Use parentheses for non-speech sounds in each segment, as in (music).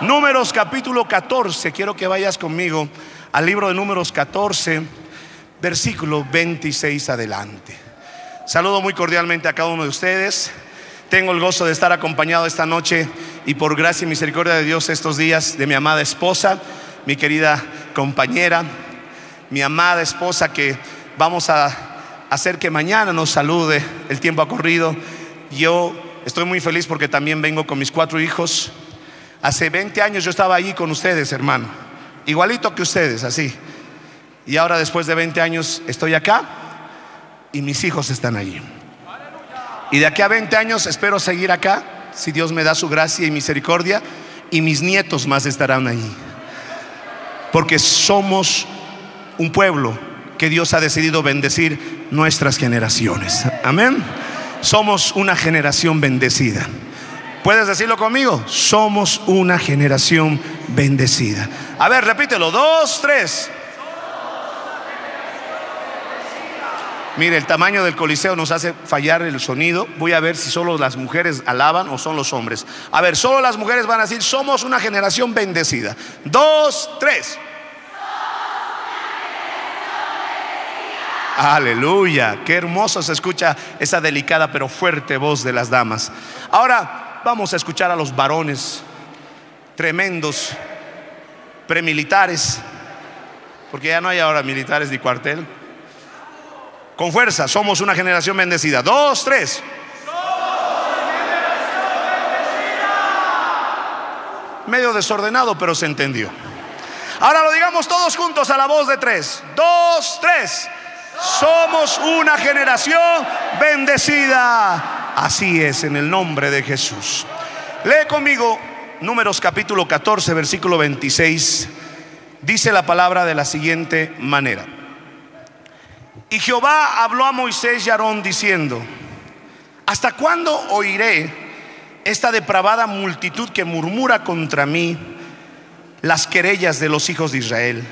Números capítulo 14. Quiero que vayas conmigo al libro de Números 14, versículo 26 adelante. Saludo muy cordialmente a cada uno de ustedes. Tengo el gozo de estar acompañado esta noche y por gracia y misericordia de Dios estos días de mi amada esposa, mi querida compañera, mi amada esposa que vamos a hacer que mañana nos salude. El tiempo ha corrido. Yo estoy muy feliz porque también vengo con mis cuatro hijos. Hace 20 años yo estaba allí con ustedes, hermano. Igualito que ustedes, así. Y ahora después de 20 años estoy acá y mis hijos están allí. Y de aquí a 20 años espero seguir acá, si Dios me da su gracia y misericordia, y mis nietos más estarán allí. Porque somos un pueblo que Dios ha decidido bendecir nuestras generaciones. Amén. Somos una generación bendecida. ¿Puedes decirlo conmigo? Somos una generación bendecida. A ver, repítelo. Dos, tres. Mire, el tamaño del coliseo nos hace fallar el sonido. Voy a ver si solo las mujeres alaban o son los hombres. A ver, solo las mujeres van a decir, somos una generación bendecida. Dos, tres. Aleluya, qué hermoso se escucha esa delicada pero fuerte voz de las damas. Ahora vamos a escuchar a los varones tremendos, premilitares, porque ya no hay ahora militares ni cuartel. Con fuerza, somos una generación bendecida. Dos, tres. Medio desordenado, pero se entendió. Ahora lo digamos todos juntos a la voz de tres. Dos, tres. Somos una generación bendecida. Así es, en el nombre de Jesús. Lee conmigo Números capítulo 14, versículo 26. Dice la palabra de la siguiente manera. Y Jehová habló a Moisés y Aarón diciendo, ¿hasta cuándo oiré esta depravada multitud que murmura contra mí las querellas de los hijos de Israel,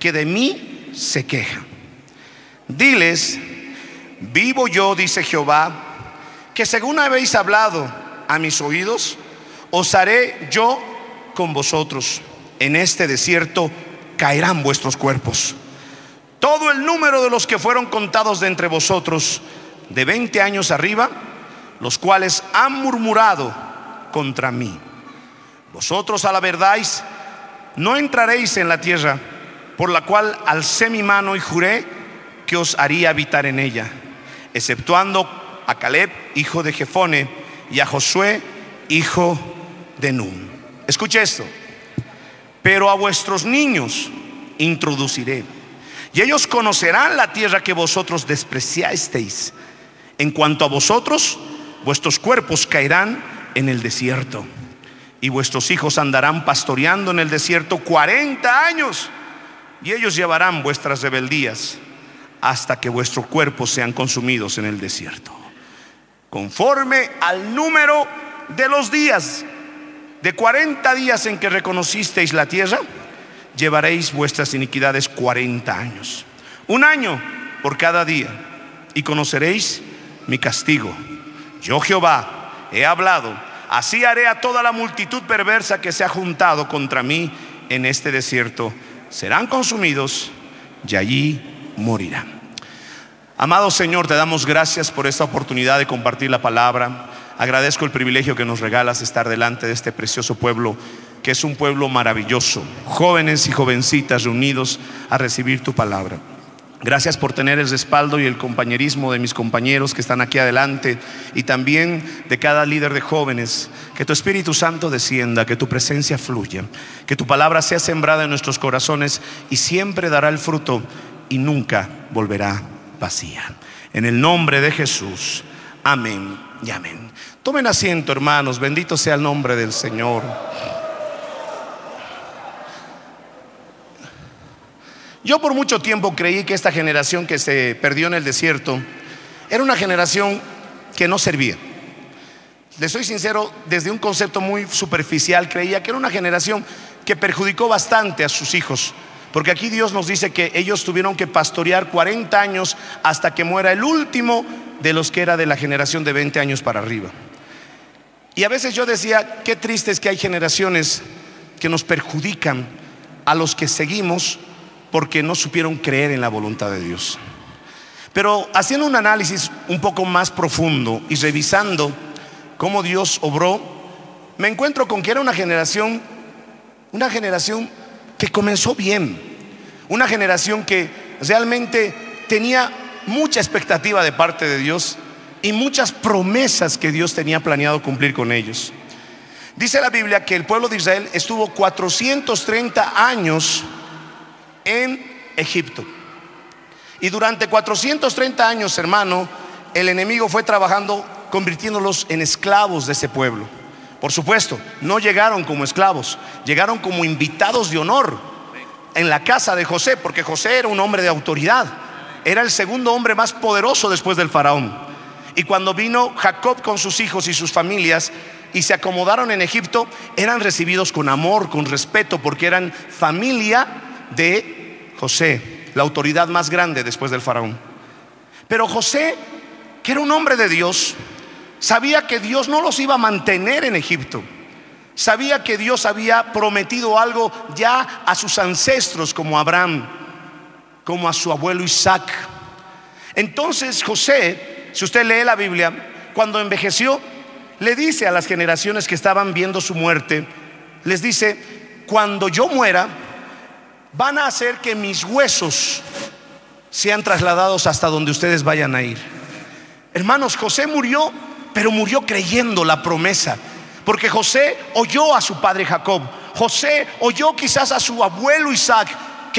que de mí se quejan? Diles, vivo yo, dice Jehová, que según habéis hablado a mis oídos, os haré yo con vosotros. En este desierto caerán vuestros cuerpos. Todo el número de los que fueron contados de entre vosotros de 20 años arriba, los cuales han murmurado contra mí. Vosotros a la verdad no entraréis en la tierra por la cual alcé mi mano y juré que os haría habitar en ella, exceptuando a Caleb, hijo de Jefone, y a Josué, hijo de Nun. Escuche esto. Pero a vuestros niños introduciré, y ellos conocerán la tierra que vosotros despreciasteis. En cuanto a vosotros, vuestros cuerpos caerán en el desierto, y vuestros hijos andarán pastoreando en el desierto 40 años, y ellos llevarán vuestras rebeldías hasta que vuestros cuerpos sean consumidos en el desierto. Conforme al número de los días, de 40 días en que reconocisteis la tierra, llevaréis vuestras iniquidades 40 años. Un año por cada día. Y conoceréis mi castigo. Yo Jehová he hablado. Así haré a toda la multitud perversa que se ha juntado contra mí en este desierto. Serán consumidos y allí morirán. Amado Señor, te damos gracias por esta oportunidad de compartir la palabra. Agradezco el privilegio que nos regalas de estar delante de este precioso pueblo, que es un pueblo maravilloso. Jóvenes y jovencitas reunidos a recibir tu palabra. Gracias por tener el respaldo y el compañerismo de mis compañeros que están aquí adelante y también de cada líder de jóvenes. Que tu Espíritu Santo descienda, que tu presencia fluya, que tu palabra sea sembrada en nuestros corazones y siempre dará el fruto y nunca volverá vacía. En el nombre de Jesús. Amén y amén. Tomen asiento, hermanos. Bendito sea el nombre del Señor. Yo por mucho tiempo creí que esta generación que se perdió en el desierto era una generación que no servía. Le soy sincero, desde un concepto muy superficial creía que era una generación que perjudicó bastante a sus hijos. Porque aquí Dios nos dice que ellos tuvieron que pastorear 40 años hasta que muera el último de los que era de la generación de 20 años para arriba. Y a veces yo decía, qué triste es que hay generaciones que nos perjudican a los que seguimos porque no supieron creer en la voluntad de Dios. Pero haciendo un análisis un poco más profundo y revisando cómo Dios obró, me encuentro con que era una generación, una generación que comenzó bien, una generación que realmente tenía mucha expectativa de parte de Dios y muchas promesas que Dios tenía planeado cumplir con ellos. Dice la Biblia que el pueblo de Israel estuvo 430 años en Egipto. Y durante 430 años, hermano, el enemigo fue trabajando convirtiéndolos en esclavos de ese pueblo. Por supuesto, no llegaron como esclavos, llegaron como invitados de honor en la casa de José, porque José era un hombre de autoridad, era el segundo hombre más poderoso después del faraón. Y cuando vino Jacob con sus hijos y sus familias y se acomodaron en Egipto, eran recibidos con amor, con respeto, porque eran familia de José, la autoridad más grande después del faraón. Pero José, que era un hombre de Dios, sabía que Dios no los iba a mantener en Egipto. Sabía que Dios había prometido algo ya a sus ancestros como Abraham, como a su abuelo Isaac. Entonces José, si usted lee la Biblia, cuando envejeció, le dice a las generaciones que estaban viendo su muerte, les dice, cuando yo muera, van a hacer que mis huesos sean trasladados hasta donde ustedes vayan a ir. Hermanos, José murió, pero murió creyendo la promesa. Porque José oyó a su padre Jacob. José oyó quizás a su abuelo Isaac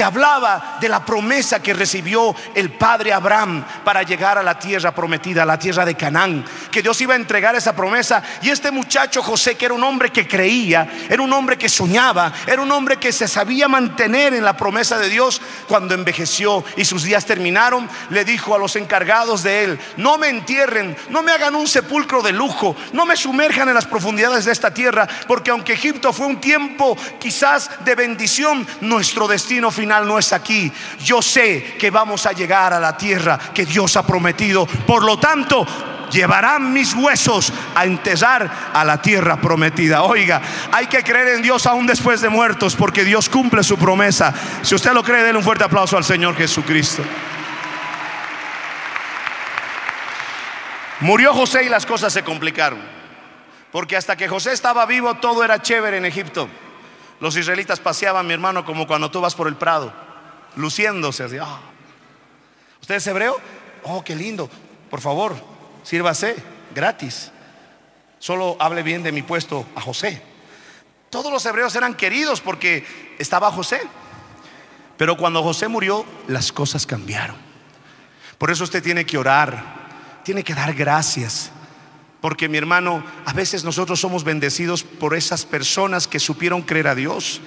que hablaba de la promesa que recibió el padre Abraham para llegar a la tierra prometida, a la tierra de Canaán, que Dios iba a entregar esa promesa. Y este muchacho José, que era un hombre que creía, era un hombre que soñaba, era un hombre que se sabía mantener en la promesa de Dios, cuando envejeció y sus días terminaron, le dijo a los encargados de él, no me entierren, no me hagan un sepulcro de lujo, no me sumerjan en las profundidades de esta tierra, porque aunque Egipto fue un tiempo quizás de bendición, nuestro destino final no es aquí. Yo sé que vamos a llegar a la tierra que Dios ha prometido. Por lo tanto, llevarán mis huesos a enterrar a la tierra prometida. Oiga, hay que creer en Dios aún después de muertos porque Dios cumple su promesa. Si usted lo cree, denle un fuerte aplauso al Señor Jesucristo. Murió José y las cosas se complicaron. Porque hasta que José estaba vivo todo era chévere en Egipto. Los israelitas paseaban, mi hermano, como cuando tú vas por el prado, luciéndose así. Ah. ¿Usted es hebreo? Oh, qué lindo. Por favor, sírvase gratis. Solo hable bien de mi puesto a José. Todos los hebreos eran queridos porque estaba José. Pero cuando José murió, las cosas cambiaron. Por eso usted tiene que orar, tiene que dar gracias. Porque mi hermano, a veces nosotros somos bendecidos por esas personas que supieron creer a Dios.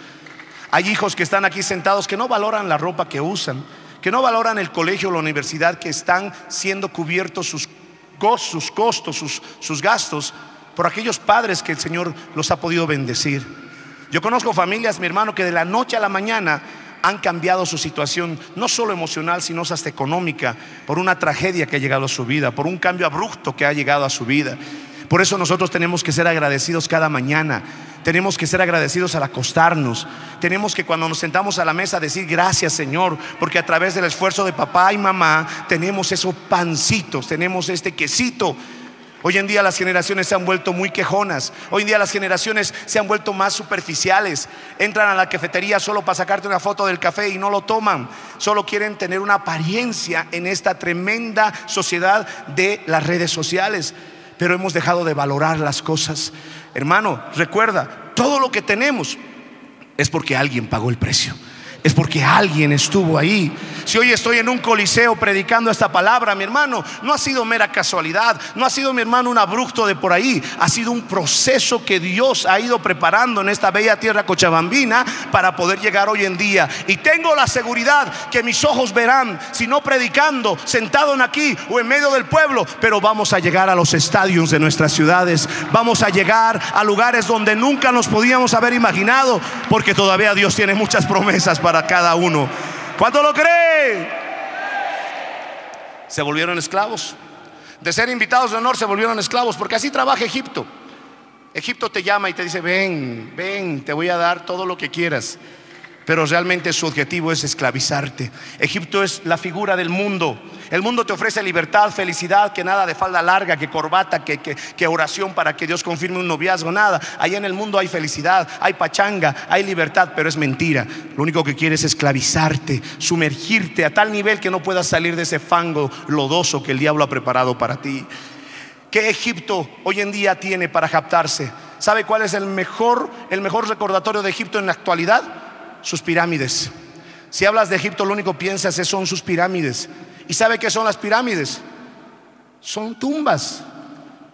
Hay hijos que están aquí sentados que no valoran la ropa que usan, que no valoran el colegio o la universidad, que están siendo cubiertos sus, costos, sus, sus gastos por aquellos padres que el Señor los ha podido bendecir. Yo conozco familias, mi hermano, que de la noche a la mañana han cambiado su situación, no solo emocional, sino hasta económica, por una tragedia que ha llegado a su vida, por un cambio abrupto que ha llegado a su vida. Por eso nosotros tenemos que ser agradecidos cada mañana. Tenemos que ser agradecidos al acostarnos. Tenemos que cuando nos sentamos a la mesa decir gracias Señor, porque a través del esfuerzo de papá y mamá tenemos esos pancitos, tenemos este quesito Hoy en día las generaciones se han vuelto muy quejonas. Hoy en día las generaciones se han vuelto más superficiales. Entran a la cafetería solo para sacarte una foto del café y no lo toman. Solo quieren tener una apariencia en esta tremenda sociedad de las redes sociales. Pero hemos dejado de valorar las cosas. Hermano, recuerda, todo lo que tenemos es porque alguien pagó el precio es porque alguien estuvo ahí. Si hoy estoy en un coliseo predicando esta palabra, mi hermano, no ha sido mera casualidad, no ha sido mi hermano un abrupto de por ahí, ha sido un proceso que Dios ha ido preparando en esta bella tierra cochabambina para poder llegar hoy en día. Y tengo la seguridad que mis ojos verán, si no predicando, sentado en aquí o en medio del pueblo, pero vamos a llegar a los estadios de nuestras ciudades, vamos a llegar a lugares donde nunca nos podíamos haber imaginado, porque todavía Dios tiene muchas promesas para cada uno. ¿Cuánto lo cree? Se volvieron esclavos. De ser invitados de honor se volvieron esclavos, porque así trabaja Egipto. Egipto te llama y te dice, ven, ven, te voy a dar todo lo que quieras pero realmente su objetivo es esclavizarte. Egipto es la figura del mundo. El mundo te ofrece libertad, felicidad, que nada de falda larga, que corbata, que, que, oración para que Dios confirme un noviazgo, nada. Allá en el mundo hay felicidad, hay pachanga, hay libertad, pero es mentira. Lo único que quiere es esclavizarte, sumergirte a tal nivel que no puedas salir de ese fango lodoso que el diablo ha preparado para ti. ¿Qué Egipto hoy en día tiene para captarse? ¿Sabe cuál es el mejor, el mejor recordatorio de Egipto en la actualidad? Sus pirámides. Si hablas de Egipto, lo único que piensas es son sus pirámides. ¿Y sabe qué son las pirámides? Son tumbas,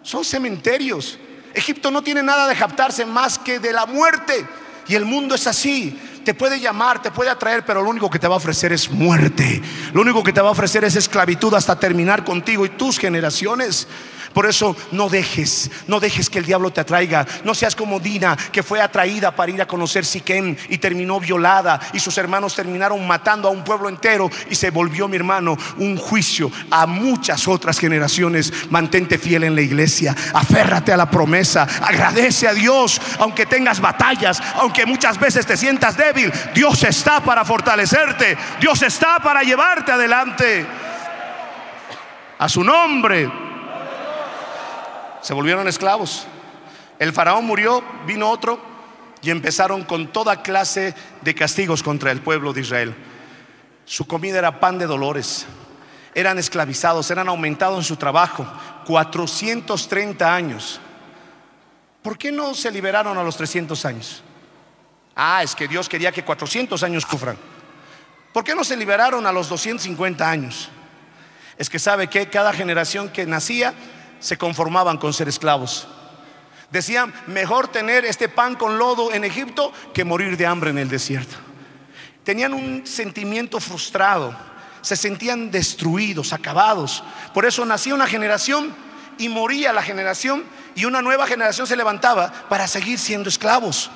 son cementerios. Egipto no tiene nada de captarse más que de la muerte. Y el mundo es así. Te puede llamar, te puede atraer, pero lo único que te va a ofrecer es muerte. Lo único que te va a ofrecer es esclavitud hasta terminar contigo y tus generaciones. Por eso no dejes, no dejes que el diablo te atraiga. No seas como Dina, que fue atraída para ir a conocer Siquem y terminó violada. Y sus hermanos terminaron matando a un pueblo entero. Y se volvió, mi hermano, un juicio a muchas otras generaciones. Mantente fiel en la iglesia. Aférrate a la promesa. Agradece a Dios, aunque tengas batallas, aunque muchas veces te sientas débil. Dios está para fortalecerte. Dios está para llevarte adelante. A su nombre se volvieron esclavos. El faraón murió, vino otro y empezaron con toda clase de castigos contra el pueblo de Israel. Su comida era pan de dolores. Eran esclavizados, eran aumentados en su trabajo. 430 años. ¿Por qué no se liberaron a los 300 años? Ah, es que Dios quería que 400 años sufran. ¿Por qué no se liberaron a los 250 años? Es que sabe que cada generación que nacía se conformaban con ser esclavos. Decían, mejor tener este pan con lodo en Egipto que morir de hambre en el desierto. Tenían un sentimiento frustrado, se sentían destruidos, acabados. Por eso nacía una generación y moría la generación y una nueva generación se levantaba para seguir siendo esclavos.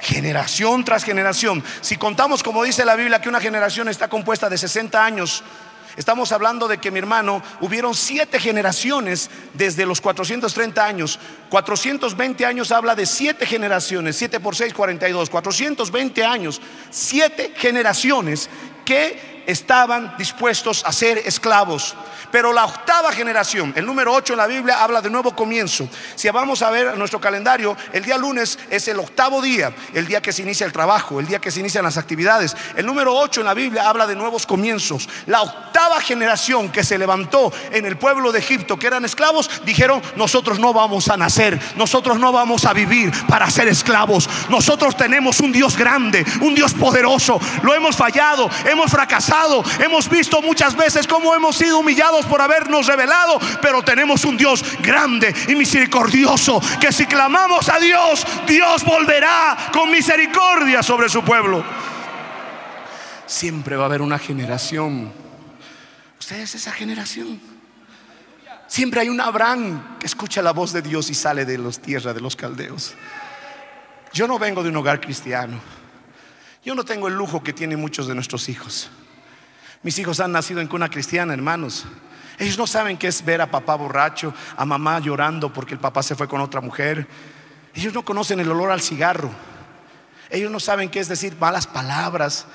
Generación tras generación. Si contamos, como dice la Biblia, que una generación está compuesta de 60 años, Estamos hablando de que mi hermano, hubieron siete generaciones desde los 430 años. 420 años habla de siete generaciones, 7 por 6, 42. 420 años, siete generaciones que estaban dispuestos a ser esclavos. Pero la octava generación, el número 8 en la Biblia, habla de nuevo comienzo. Si vamos a ver nuestro calendario, el día lunes es el octavo día, el día que se inicia el trabajo, el día que se inician las actividades. El número 8 en la Biblia habla de nuevos comienzos. La octava generación que se levantó en el pueblo de Egipto, que eran esclavos, dijeron, nosotros no vamos a nacer, nosotros no vamos a vivir para ser esclavos. Nosotros tenemos un Dios grande, un Dios poderoso. Lo hemos fallado, hemos fracasado, hemos visto muchas veces cómo hemos sido humillados por habernos revelado, pero tenemos un Dios grande y misericordioso, que si clamamos a Dios, Dios volverá con misericordia sobre su pueblo. Siempre va a haber una generación. Usted es esa generación. Siempre hay un Abraham que escucha la voz de Dios y sale de los tierras de los caldeos. Yo no vengo de un hogar cristiano. Yo no tengo el lujo que tienen muchos de nuestros hijos. Mis hijos han nacido en cuna cristiana, hermanos. Ellos no saben qué es ver a papá borracho, a mamá llorando porque el papá se fue con otra mujer. Ellos no conocen el olor al cigarro. Ellos no saben qué es decir malas palabras,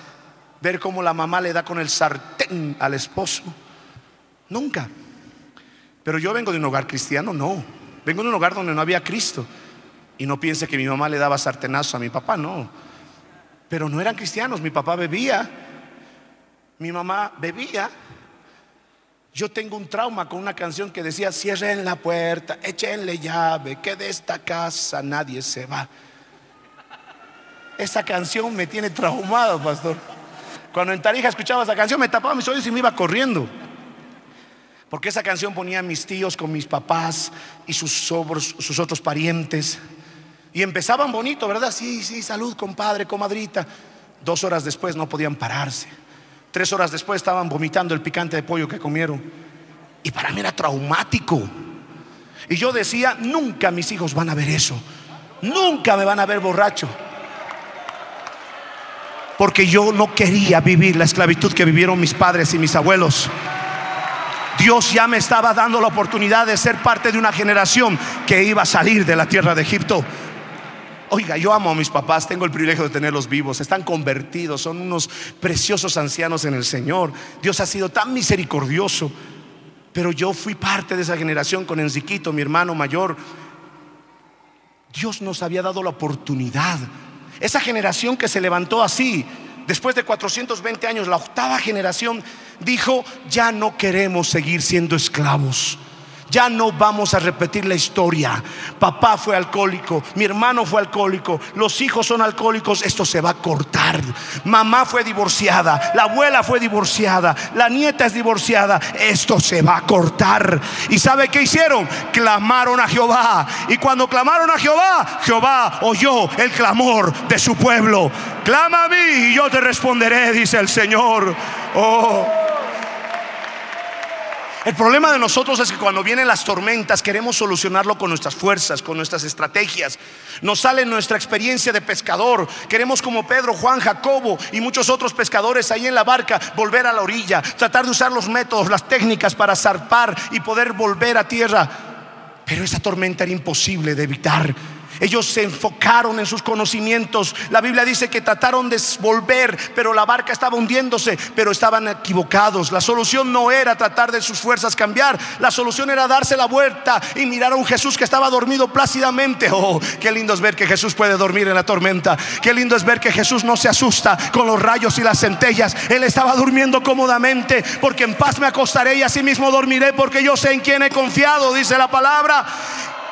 ver cómo la mamá le da con el sartén al esposo. Nunca. Pero yo vengo de un hogar cristiano, no. Vengo de un hogar donde no había Cristo. Y no piense que mi mamá le daba sartenazo a mi papá, no. Pero no eran cristianos, mi papá bebía, mi mamá bebía. Yo tengo un trauma con una canción que decía, cierren la puerta, échenle llave, que de esta casa nadie se va. Esa canción me tiene traumado, pastor. Cuando en Tarija escuchaba esa canción me tapaba mis oídos y me iba corriendo. Porque esa canción ponía a mis tíos con mis papás y sus, sus otros parientes. Y empezaban bonito, ¿verdad? Sí, sí, salud, compadre, comadrita. Dos horas después no podían pararse. Tres horas después estaban vomitando el picante de pollo que comieron. Y para mí era traumático. Y yo decía, nunca mis hijos van a ver eso. Nunca me van a ver borracho. Porque yo no quería vivir la esclavitud que vivieron mis padres y mis abuelos. Dios ya me estaba dando la oportunidad de ser parte de una generación que iba a salir de la tierra de Egipto. Oiga, yo amo a mis papás, tengo el privilegio de tenerlos vivos, están convertidos, son unos preciosos ancianos en el Señor. Dios ha sido tan misericordioso, pero yo fui parte de esa generación con Enriquito, mi hermano mayor. Dios nos había dado la oportunidad. Esa generación que se levantó así, después de 420 años, la octava generación dijo, ya no queremos seguir siendo esclavos. Ya no vamos a repetir la historia. Papá fue alcohólico, mi hermano fue alcohólico, los hijos son alcohólicos, esto se va a cortar. Mamá fue divorciada, la abuela fue divorciada, la nieta es divorciada, esto se va a cortar. ¿Y sabe qué hicieron? Clamaron a Jehová. Y cuando clamaron a Jehová, Jehová oyó el clamor de su pueblo. Clama a mí y yo te responderé, dice el Señor. Oh. El problema de nosotros es que cuando vienen las tormentas queremos solucionarlo con nuestras fuerzas, con nuestras estrategias. Nos sale nuestra experiencia de pescador. Queremos como Pedro, Juan, Jacobo y muchos otros pescadores ahí en la barca volver a la orilla, tratar de usar los métodos, las técnicas para zarpar y poder volver a tierra. Pero esa tormenta era imposible de evitar. Ellos se enfocaron en sus conocimientos. La Biblia dice que trataron de volver, pero la barca estaba hundiéndose, pero estaban equivocados. La solución no era tratar de sus fuerzas cambiar. La solución era darse la vuelta y mirar a un Jesús que estaba dormido plácidamente. Oh, qué lindo es ver que Jesús puede dormir en la tormenta. Qué lindo es ver que Jesús no se asusta con los rayos y las centellas. Él estaba durmiendo cómodamente porque en paz me acostaré y así mismo dormiré porque yo sé en quién he confiado, dice la palabra.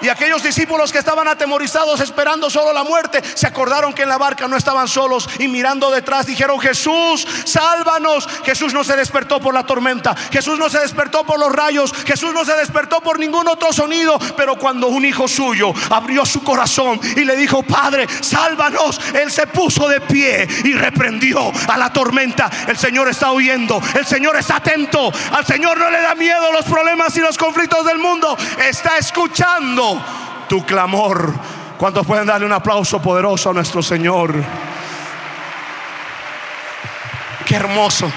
Y aquellos discípulos que estaban atemorizados esperando solo la muerte, se acordaron que en la barca no estaban solos y mirando detrás dijeron, Jesús, sálvanos. Jesús no se despertó por la tormenta, Jesús no se despertó por los rayos, Jesús no se despertó por ningún otro sonido, pero cuando un hijo suyo abrió su corazón y le dijo, Padre, sálvanos, él se puso de pie y reprendió a la tormenta. El Señor está huyendo, el Señor está atento, al Señor no le da miedo los problemas y los conflictos del mundo, está escuchando tu clamor. ¿Cuántos pueden darle un aplauso poderoso a nuestro Señor? Qué hermoso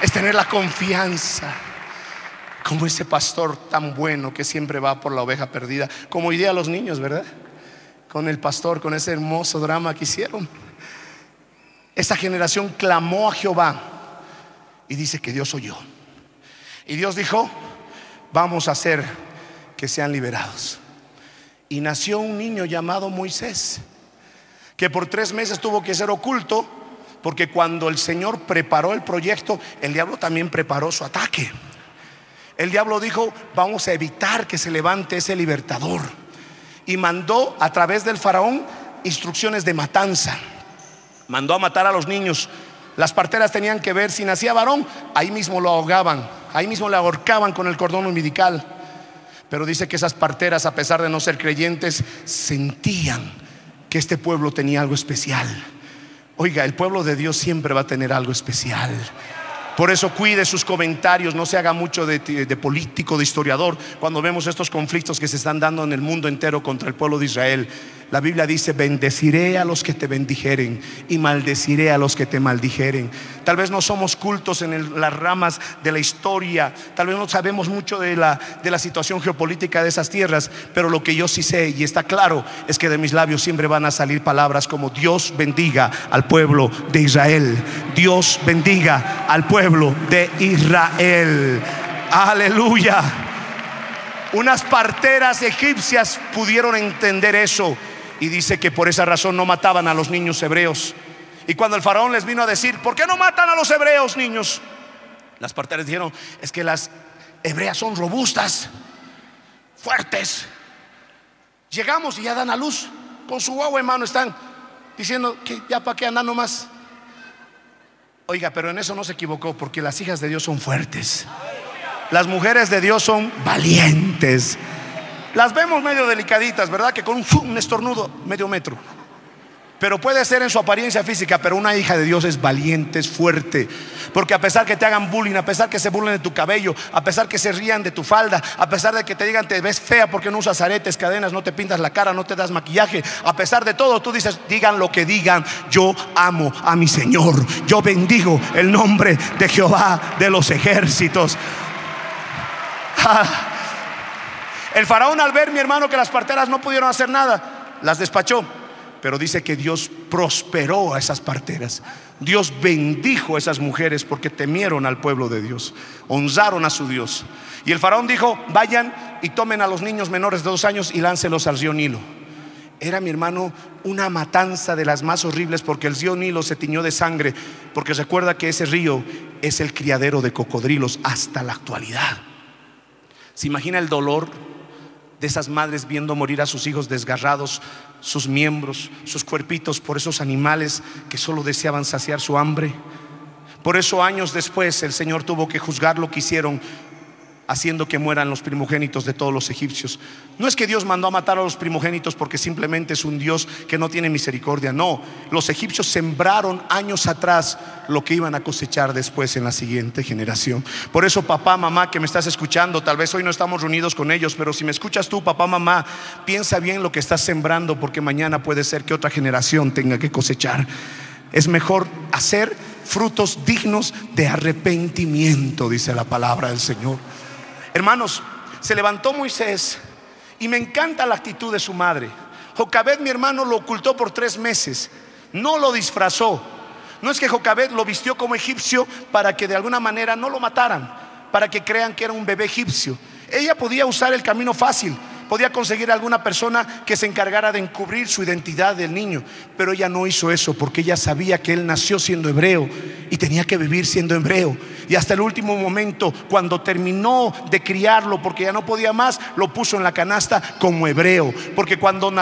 es tener la confianza como ese pastor tan bueno que siempre va por la oveja perdida, como hoy día los niños, ¿verdad? Con el pastor, con ese hermoso drama que hicieron. Esa generación clamó a Jehová y dice que Dios oyó. Y Dios dijo, vamos a hacer que sean liberados y nació un niño llamado Moisés, que por tres meses tuvo que ser oculto, porque cuando el Señor preparó el proyecto, el diablo también preparó su ataque. El diablo dijo, vamos a evitar que se levante ese libertador. Y mandó a través del faraón instrucciones de matanza. Mandó a matar a los niños. Las parteras tenían que ver si nacía varón, ahí mismo lo ahogaban, ahí mismo le ahorcaban con el cordón umbilical. Pero dice que esas parteras, a pesar de no ser creyentes, sentían que este pueblo tenía algo especial. Oiga, el pueblo de Dios siempre va a tener algo especial. Por eso cuide sus comentarios, no se haga mucho de, político, de historiador, cuando vemos estos conflictos que se están dando en el mundo entero contra el pueblo de Israel. La Biblia dice, bendeciré a los que te bendijeren y maldeciré a los que te maldijeren. Tal vez no somos cultos en las ramas de la historia, tal vez no sabemos mucho de la, de la situación geopolítica de esas tierras, pero lo que yo sí sé y está claro es que de mis labios siempre van a salir palabras como Dios bendiga al pueblo de Israel, Dios bendiga al pueblo de Israel. Aleluya. Unas parteras egipcias pudieron entender eso y dice que por esa razón no mataban a los niños hebreos. Y cuando el faraón les vino a decir, ¿por qué no matan a los hebreos, niños? Las parteras dijeron, es que las hebreas son robustas, fuertes. Llegamos y ya dan a luz. Con su agua en mano están diciendo que ya para qué andan nomás. Oiga, pero en eso no se equivocó porque las hijas de Dios son fuertes. Las mujeres de Dios son valientes. Las vemos medio delicaditas, ¿verdad? Que con un, estornudo medio metro. Pero puede ser en su apariencia física, pero una hija de Dios es valiente, es fuerte. Porque a pesar que te hagan bullying, a pesar que se burlen de tu cabello, a pesar que se rían de tu falda, a pesar de que te digan te ves fea porque no usas aretes, cadenas, no te pintas la cara, no te das maquillaje, a pesar de todo, tú dices, digan lo que digan, yo amo a mi Señor, yo bendigo el nombre de Jehová de los ejércitos. (laughs) Ah. El faraón al ver, mi hermano, que las parteras no pudieron hacer nada, las despachó. Pero dice que Dios prosperó a esas parteras. Dios bendijo a esas mujeres porque temieron al pueblo de Dios, honraron a su Dios. Y el faraón dijo, vayan y tomen a los niños menores de dos años y láncelos al río Nilo. Era mi hermano una matanza de las más horribles porque el río Nilo se tiñó de sangre, porque recuerda que ese río es el criadero de cocodrilos hasta la actualidad. ¿Se imagina el dolor de esas madres viendo morir a sus hijos desgarrados, sus miembros, sus cuerpitos por esos animales que solo deseaban saciar su hambre. Por eso años después el Señor tuvo que juzgar lo que hicieron haciendo que mueran los primogénitos de todos los egipcios. No es que Dios mandó a matar a los primogénitos porque simplemente es un Dios que no tiene misericordia, no. Los egipcios sembraron años atrás lo que iban a cosechar después en la siguiente generación. Por eso papá, mamá que me estás escuchando, tal vez hoy no estamos reunidos con ellos, pero si me escuchas tú, papá, mamá, piensa bien lo que estás sembrando porque mañana puede ser que otra generación tenga que cosechar. Es mejor hacer frutos dignos de arrepentimiento, dice la palabra del Señor. Hermanos, se levantó Moisés y me encanta la actitud de su madre. Jocabed, mi hermano, lo ocultó por tres meses, no lo disfrazó. No es que Jocabed lo vistió como egipcio para que de alguna manera no lo mataran, para que crean que era un bebé egipcio. Ella podía usar el camino fácil, podía conseguir alguna persona que se encargara de encubrir su identidad del niño, pero ella no hizo eso porque ella sabía que él nació siendo hebreo y tenía que vivir siendo hebreo. Y hasta el último momento, cuando terminó de criarlo porque ya no podía más, lo puso en la canasta como hebreo, porque cuando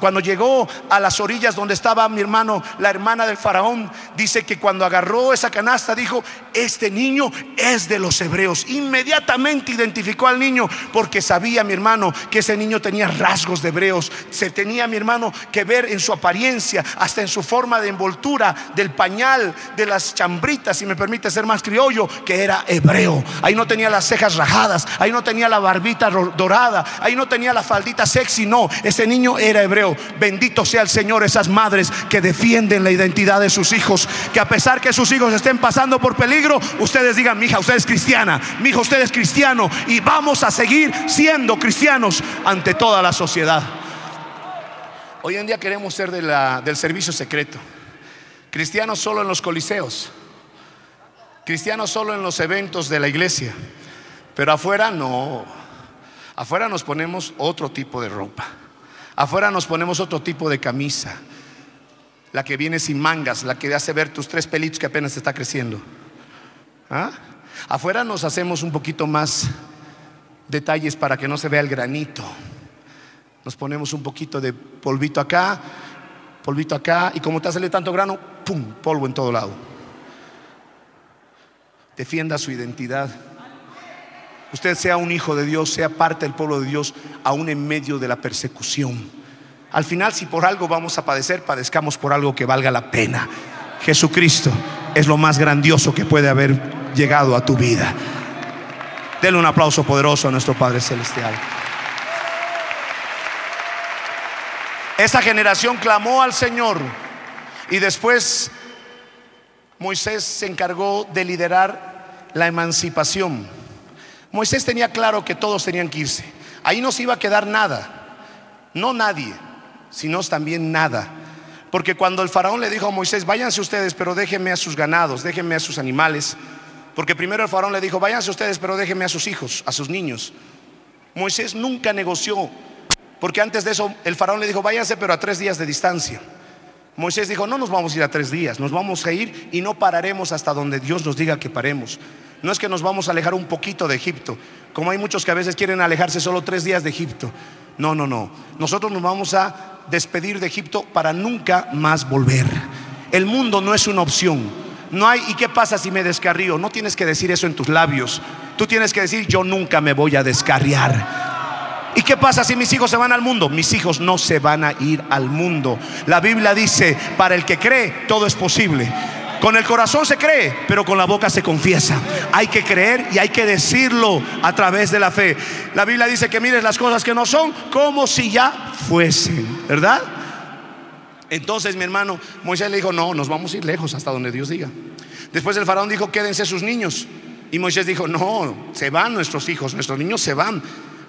cuando llegó a las orillas donde estaba mi hermano, la hermana del faraón, dice que cuando agarró esa canasta dijo, "Este niño es de los hebreos." Inmediatamente identificó al niño porque sabía mi hermano que ese niño tenía rasgos de hebreos. Se tenía, mi hermano, que ver en su apariencia, hasta en su forma de envoltura, del pañal, de las chambritas, si me permite ser más criollo, que era hebreo. Ahí no tenía las cejas rajadas, ahí no tenía la barbita dorada, ahí no tenía la faldita sexy, no, ese niño era hebreo. Bendito sea el Señor, esas madres que defienden la identidad de sus hijos, que a pesar que sus hijos estén pasando por peligro, ustedes digan, mi hija, usted es cristiana, mi hijo, usted es cristiano y vamos a seguir siendo cristianos ante toda la sociedad. Hoy en día queremos ser del servicio secreto. Cristianos solo en los coliseos. Cristianos solo en los eventos de la iglesia. Pero afuera no. Afuera nos ponemos otro tipo de ropa. Afuera nos ponemos otro tipo de camisa. La que viene sin mangas, la que hace ver tus tres pelitos que apenas está creciendo. ¿Ah? Afuera nos hacemos un poquito más detalles para que no se vea el granito. Nos ponemos un poquito de polvito acá, polvito acá, y como te sale tanto grano, ¡pum! Polvo en todo lado. Defienda su identidad. Usted sea un hijo de Dios, sea parte del pueblo de Dios, aún en medio de la persecución. Al final, si por algo vamos a padecer, padezcamos por algo que valga la pena. Jesucristo es lo más grandioso que puede haber llegado a tu vida. Denle un aplauso poderoso a nuestro Padre Celestial. Esa generación clamó al Señor y después Moisés se encargó de liderar la emancipación. Moisés tenía claro que todos tenían que irse. Ahí no se iba a quedar nada. No nadie, sino también nada. Porque cuando el faraón le dijo a Moisés, váyanse ustedes, pero déjenme a sus ganados, déjenme a sus animales. Porque primero el faraón le dijo, váyanse ustedes, pero déjenme a sus hijos, a sus niños. Moisés nunca negoció, porque antes de eso el faraón le dijo, váyanse pero a tres días de distancia. Moisés dijo, no nos vamos a ir a tres días, nos vamos a ir y no pararemos hasta donde Dios nos diga que paremos. No es que nos vamos a alejar un poquito de Egipto, como hay muchos que a veces quieren alejarse solo tres días de Egipto. No, no, no. Nosotros nos vamos a despedir de Egipto para nunca más volver. El mundo no es una opción. No hay, ¿y qué pasa si me descarrío? No tienes que decir eso en tus labios. Tú tienes que decir, yo nunca me voy a descarriar. ¿Y qué pasa si mis hijos se van al mundo? Mis hijos no se van a ir al mundo. La Biblia dice, para el que cree, todo es posible. Con el corazón se cree, pero con la boca se confiesa. Hay que creer y hay que decirlo a través de la fe. La Biblia dice que mires las cosas que no son como si ya fuesen, ¿verdad? Entonces mi hermano Moisés le dijo, no, nos vamos a ir lejos hasta donde Dios diga. Después el faraón dijo, quédense sus niños. Y Moisés dijo, no, se van nuestros hijos, nuestros niños se van.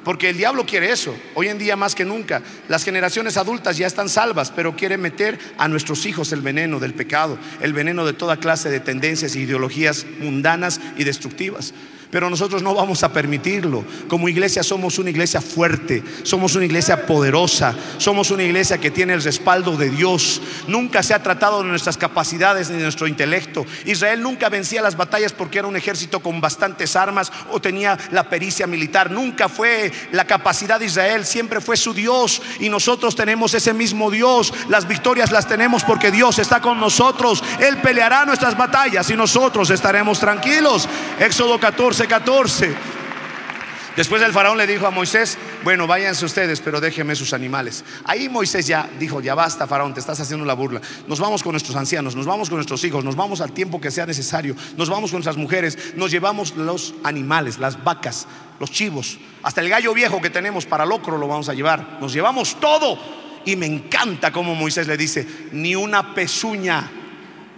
Porque el diablo quiere eso. Hoy en día más que nunca. Las generaciones adultas ya están salvas, pero quiere meter a nuestros hijos el veneno del pecado, el veneno de toda clase de tendencias e ideologías mundanas y destructivas. Pero nosotros no vamos a permitirlo. Como iglesia somos una iglesia fuerte, somos una iglesia poderosa, somos una iglesia que tiene el respaldo de Dios. Nunca se ha tratado de nuestras capacidades ni de nuestro intelecto. Israel nunca vencía las batallas porque era un ejército con bastantes armas o tenía la pericia militar. Nunca fue la capacidad de Israel, siempre fue su Dios. Y nosotros tenemos ese mismo Dios. Las victorias las tenemos porque Dios está con nosotros. Él peleará nuestras batallas y nosotros estaremos tranquilos. Éxodo 14. 14. Después el faraón le dijo a Moisés, bueno, váyanse ustedes, pero déjenme sus animales. Ahí Moisés ya dijo, ya basta, faraón, te estás haciendo la burla. Nos vamos con nuestros ancianos, nos vamos con nuestros hijos, nos vamos al tiempo que sea necesario, nos vamos con nuestras mujeres, nos llevamos los animales, las vacas, los chivos, hasta el gallo viejo que tenemos para locro lo vamos a llevar. Nos llevamos todo. Y me encanta como Moisés le dice, ni una pezuña,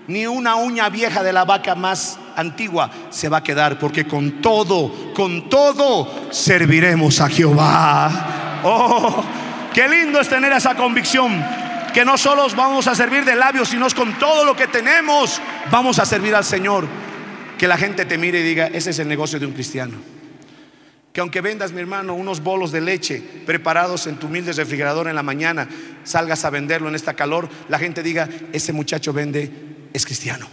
ni una uña vieja de la vaca más antigua se va a quedar, porque con todo, con todo serviremos a Jehová. Oh, qué lindo es tener esa convicción, que no solo vamos a servir de labios, sino con todo lo que tenemos, vamos a servir al Señor. Que la gente te mire y diga, ese es el negocio de un cristiano. Que aunque vendas, mi hermano, unos bolos de leche preparados en tu humilde refrigerador en la mañana, salgas a venderlo en esta calor, la gente diga, ese muchacho vende, es cristiano.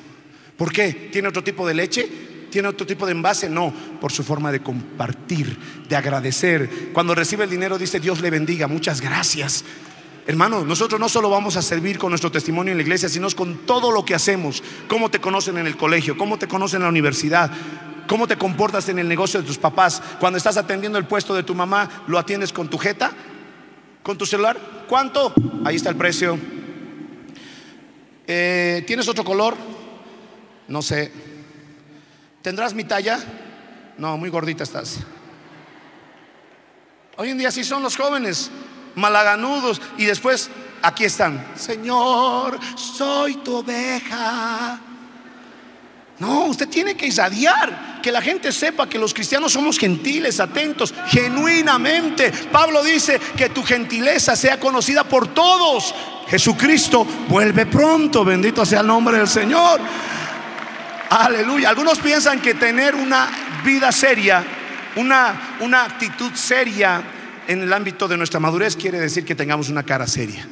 ¿Por qué? ¿Tiene otro tipo de leche? ¿Tiene otro tipo de envase? No, por su forma de compartir, de agradecer. Cuando recibe el dinero dice Dios le bendiga, muchas gracias. Hermano, nosotros no solo vamos a servir con nuestro testimonio en la iglesia, sino con todo lo que hacemos. Cómo te conocen en el colegio, cómo te conocen en la universidad, cómo te comportas en el negocio de tus papás. Cuando estás atendiendo el puesto de tu mamá, ¿lo atiendes con tu jeta? ¿Con tu celular? ¿Cuánto? Ahí está el precio. Eh, ¿Tienes otro color? No sé. ¿Tendrás mi talla? No, muy gordita estás. Hoy en día sí son los jóvenes, malaganudos, y después aquí están. Señor, soy tu oveja. No, usted tiene que irradiar, que la gente sepa que los cristianos somos gentiles, atentos, genuinamente. Pablo dice que tu gentileza sea conocida por todos. Jesucristo vuelve pronto, bendito sea el nombre del Señor. Aleluya. Algunos piensan que tener una vida seria, una, una actitud seria en el ámbito de nuestra madurez quiere decir que tengamos una cara seria.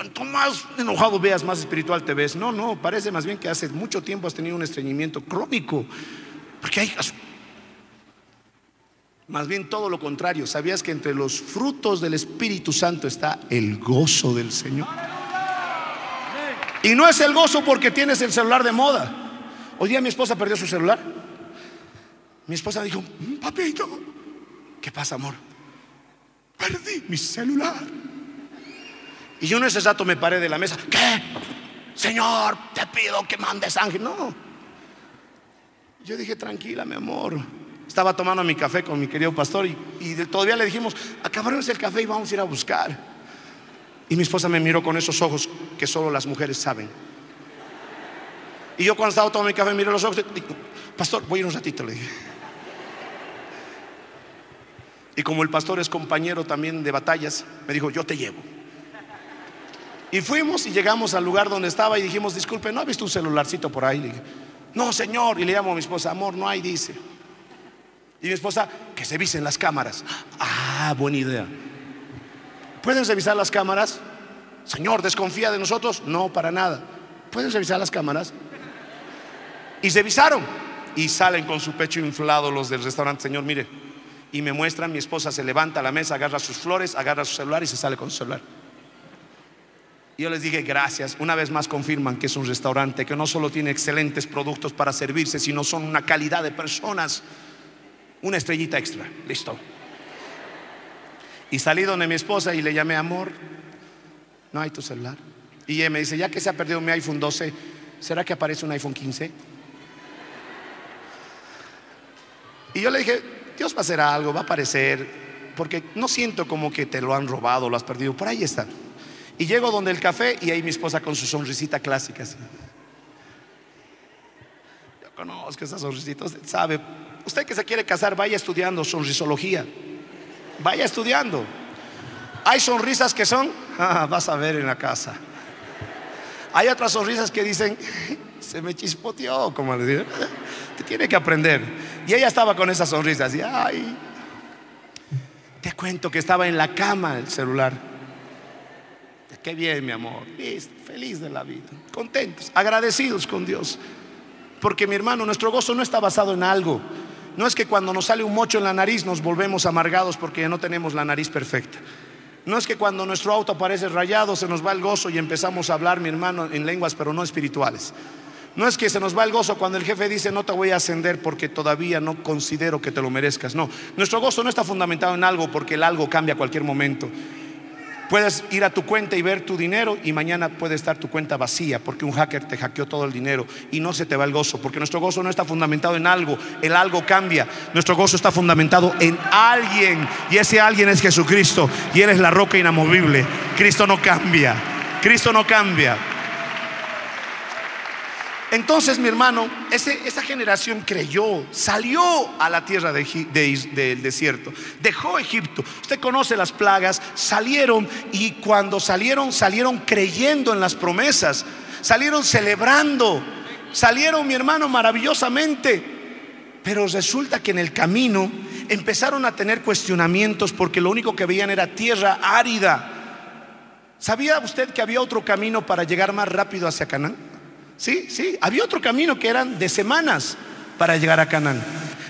Cuanto más enojado veas, más espiritual te ves. No, no, parece más bien que hace mucho tiempo has tenido un estreñimiento crónico. Porque hay... Más bien todo lo contrario. ¿Sabías que entre los frutos del Espíritu Santo está el gozo del Señor? Y no es el gozo porque tienes el celular de moda. Hoy día mi esposa perdió su celular. Mi esposa dijo, mm, papito, ¿qué pasa, amor? Perdí mi celular. Y yo en ese rato me paré de la mesa. ¿Qué? Señor, te pido que mandes ángel. No. Yo dije, tranquila, mi amor. Estaba tomando mi café con mi querido pastor y, todavía le dijimos, acabaremos el café y vamos a ir a buscar. Y mi esposa me miró con esos ojos que solo las mujeres saben. Y yo cuando estaba tomando mi café miré los ojos y dije, pastor, voy a ir un ratito, le dije. Y como el pastor es compañero también de batallas, me dijo, yo te llevo. Y fuimos y llegamos al lugar donde estaba y dijimos, disculpe, ¿no ha visto un celularcito por ahí? Le dije, no, señor. Y le llamo a mi esposa, amor, no hay, dice. Y mi esposa, que se visen las cámaras. Ah, buena idea. ¿Pueden revisar las cámaras? Señor, ¿desconfía de nosotros? No, para nada. ¿Pueden revisar las cámaras? Y revisaron. Y salen con su pecho inflado los del restaurante. Señor, mire. Y me muestran, mi esposa se levanta a la mesa, agarra sus flores, agarra su celular y se sale con su celular. Y yo les dije gracias. Una vez más confirman que es un restaurante que no solo tiene excelentes productos para servirse, sino son una calidad de personas. Una estrellita extra. Listo. Y salí donde mi esposa y le llamé amor. No hay tu celular. Y ella me dice, ya que se ha perdido mi iPhone 12, ¿será que aparece un iPhone 15? Y yo le dije, Dios va a hacer algo, va a aparecer, porque no siento como que te lo han robado, lo has perdido, por ahí está. Y llego donde el café y ahí mi esposa con su sonrisita clásica. Yo conozco esa sonrisita, usted sabe. Usted que se quiere casar, vaya estudiando sonrisología. Vaya estudiando. Hay sonrisas que son, (laughs) ah, vas a ver en la casa. Hay otras sonrisas que dicen, se me chispoteó, como le digo. Te tiene que aprender. Y ella estaba con esas sonrisas. Y, ay, te cuento que estaba en la cama el celular. Qué bien, mi amor. Feliz de la vida. Contentos, agradecidos con Dios. Porque mi hermano, nuestro gozo no está basado en algo. No es que cuando nos sale un mocho en la nariz nos volvemos amargados porque ya no tenemos la nariz perfecta. No es que cuando nuestro auto aparece rayado se nos va el gozo y empezamos a hablar, mi hermano, en lenguas pero no espirituales. No es que se nos va el gozo cuando el jefe dice no te voy a ascender porque todavía no considero que te lo merezcas. No, nuestro gozo no está fundamentado en algo porque el algo cambia a cualquier momento. Puedes ir a tu cuenta y ver tu dinero y mañana puede estar tu cuenta vacía porque un hacker te hackeó todo el dinero y no se te va el gozo, porque nuestro gozo no está fundamentado en algo, el algo cambia. Nuestro gozo está fundamentado en alguien y ese alguien es Jesucristo y Él es la roca inamovible. Cristo no cambia, Cristo no cambia. Entonces, mi hermano, esa generación creyó, salió a la tierra del desierto, dejó Egipto. Usted conoce las plagas, salieron y cuando salieron, salieron creyendo en las promesas, salieron celebrando, salieron, mi hermano, maravillosamente. Pero resulta que en el camino empezaron a tener cuestionamientos porque lo único que veían era tierra árida. ¿Sabía usted que había otro camino para llegar más rápido hacia Canaán? Sí, sí, había otro camino que eran de semanas para llegar a Canaán.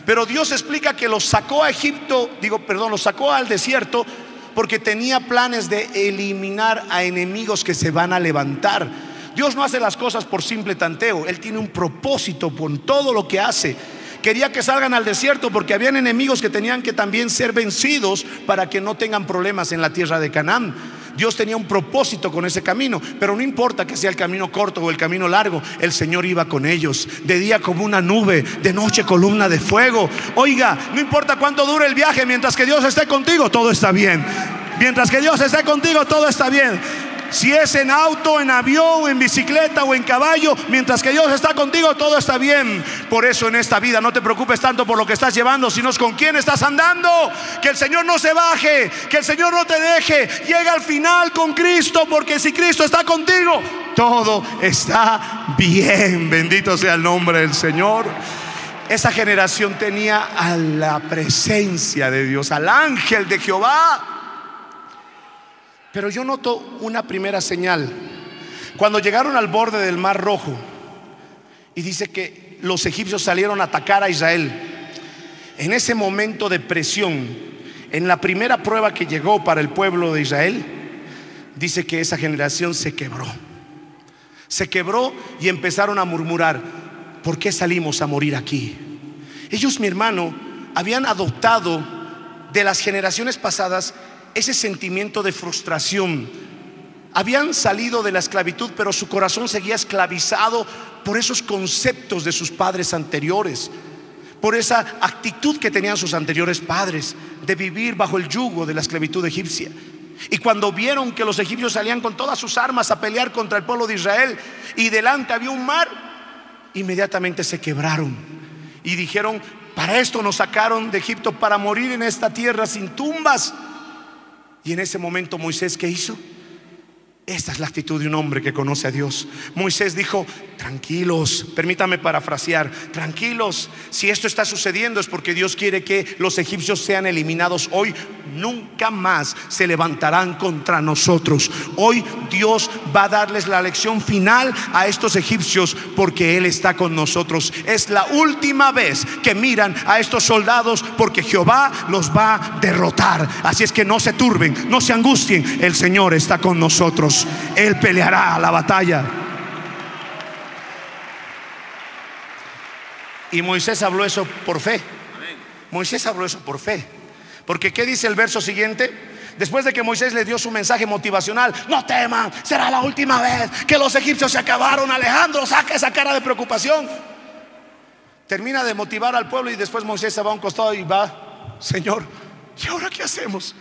Pero Dios explica que los sacó a Egipto, digo, perdón, los sacó al desierto porque tenía planes de eliminar a enemigos que se van a levantar. Dios no hace las cosas por simple tanteo, Él tiene un propósito con todo lo que hace. Quería que salgan al desierto porque habían enemigos que tenían que también ser vencidos para que no tengan problemas en la tierra de Canaán. Dios tenía un propósito con ese camino, pero no importa que sea el camino corto o el camino largo, el Señor iba con ellos, de día como una nube, de noche columna de fuego. Oiga, no importa cuánto dure el viaje, mientras que Dios esté contigo, todo está bien. Mientras que Dios esté contigo, todo está bien. Si es en auto, en avión, en bicicleta o en caballo, mientras que Dios está contigo, todo está bien. Por eso en esta vida no te preocupes tanto por lo que estás llevando, sino con quién estás andando. Que el Señor no se baje, que el Señor no te deje. Llega al final con Cristo, porque si Cristo está contigo, todo está bien. Bendito sea el nombre del Señor. Esa generación tenía a la presencia de Dios, al ángel de Jehová pero yo noto una primera señal. Cuando llegaron al borde del Mar Rojo y dice que los egipcios salieron a atacar a Israel, en ese momento de presión, en la primera prueba que llegó para el pueblo de Israel, dice que esa generación se quebró. Se quebró y empezaron a murmurar, ¿por qué salimos a morir aquí? Ellos, mi hermano, habían adoptado de las generaciones pasadas ese sentimiento de frustración. Habían salido de la esclavitud, pero su corazón seguía esclavizado por esos conceptos de sus padres anteriores, por esa actitud que tenían sus anteriores padres de vivir bajo el yugo de la esclavitud egipcia. Y cuando vieron que los egipcios salían con todas sus armas a pelear contra el pueblo de Israel y delante había un mar, inmediatamente se quebraron y dijeron, para esto nos sacaron de Egipto, para morir en esta tierra sin tumbas. Y en ese momento Moisés, ¿qué hizo? Esta es la actitud de un hombre que conoce a Dios. Moisés dijo, tranquilos, permítame parafrasear, tranquilos, si esto está sucediendo es porque Dios quiere que los egipcios sean eliminados hoy, nunca más se levantarán contra nosotros. Hoy Dios va a darles la lección final a estos egipcios porque Él está con nosotros. Es la última vez que miran a estos soldados porque Jehová los va a derrotar. Así es que no se turben, no se angustien, el Señor está con nosotros. Él peleará la batalla. Y Moisés habló eso por fe. Moisés habló eso por fe. Porque ¿qué dice el verso siguiente? Después de que Moisés le dio su mensaje motivacional, no teman, será la última vez que los egipcios se acabaron. Alejandro, saca esa cara de preocupación. Termina de motivar al pueblo y después Moisés se va a un costado y va, Señor, ¿y ahora qué hacemos?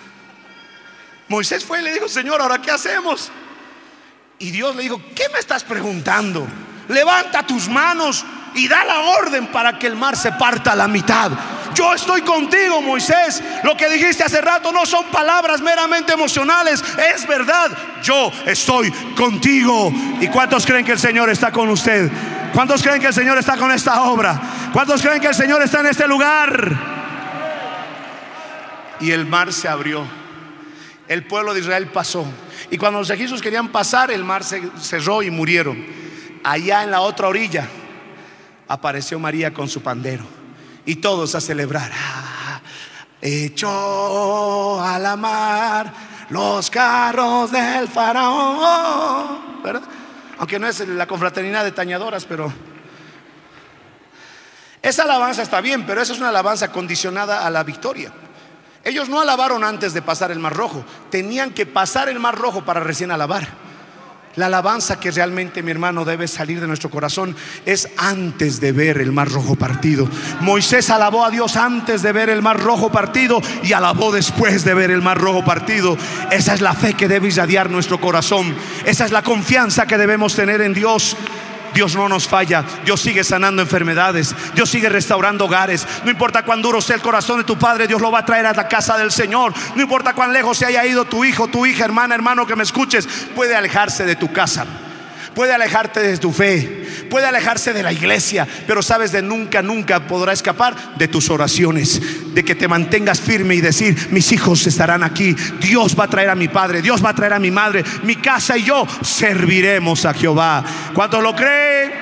Moisés fue y le dijo, Señor, ¿ahora qué hacemos? Y Dios le dijo, ¿qué me estás preguntando? Levanta tus manos y da la orden para que el mar se parta a la mitad. Yo estoy contigo, Moisés. Lo que dijiste hace rato no son palabras meramente emocionales, es verdad. Yo estoy contigo. ¿Y cuántos creen que el Señor está con usted? ¿Cuántos creen que el Señor está con esta obra? ¿Cuántos creen que el Señor está en este lugar? Y el mar se abrió. El pueblo de Israel pasó. Y cuando los egipcios querían pasar, el mar se cerró y murieron. Allá en la otra orilla apareció María con su pandero. Y todos a celebrar. Ah, echó a la mar los carros del faraón. ¿Verdad? Aunque no es la confraternidad de tañadoras, pero... Esa alabanza está bien, pero esa es una alabanza condicionada a la victoria. Ellos no alabaron antes de pasar el mar rojo, tenían que pasar el mar rojo para recién alabar. La alabanza que realmente, mi hermano, debe salir de nuestro corazón es antes de ver el mar rojo partido. Moisés alabó a Dios antes de ver el mar rojo partido y alabó después de ver el mar rojo partido. Esa es la fe que debe irradiar nuestro corazón. Esa es la confianza que debemos tener en Dios. Dios no nos falla. Dios sigue sanando enfermedades. Dios sigue restaurando hogares. No importa cuán duro sea el corazón de tu padre, Dios lo va a traer a la casa del Señor. No importa cuán lejos se haya ido tu hijo, tu hija, hermana, hermano que me escuches, puede alejarse de tu casa puede alejarte de tu fe, puede alejarse de la iglesia, pero sabes de nunca, nunca podrá escapar de tus oraciones, de que te mantengas firme y decir, mis hijos estarán aquí, Dios va a traer a mi padre, Dios va a traer a mi madre, mi casa y yo serviremos a Jehová. ¿Cuántos lo creen?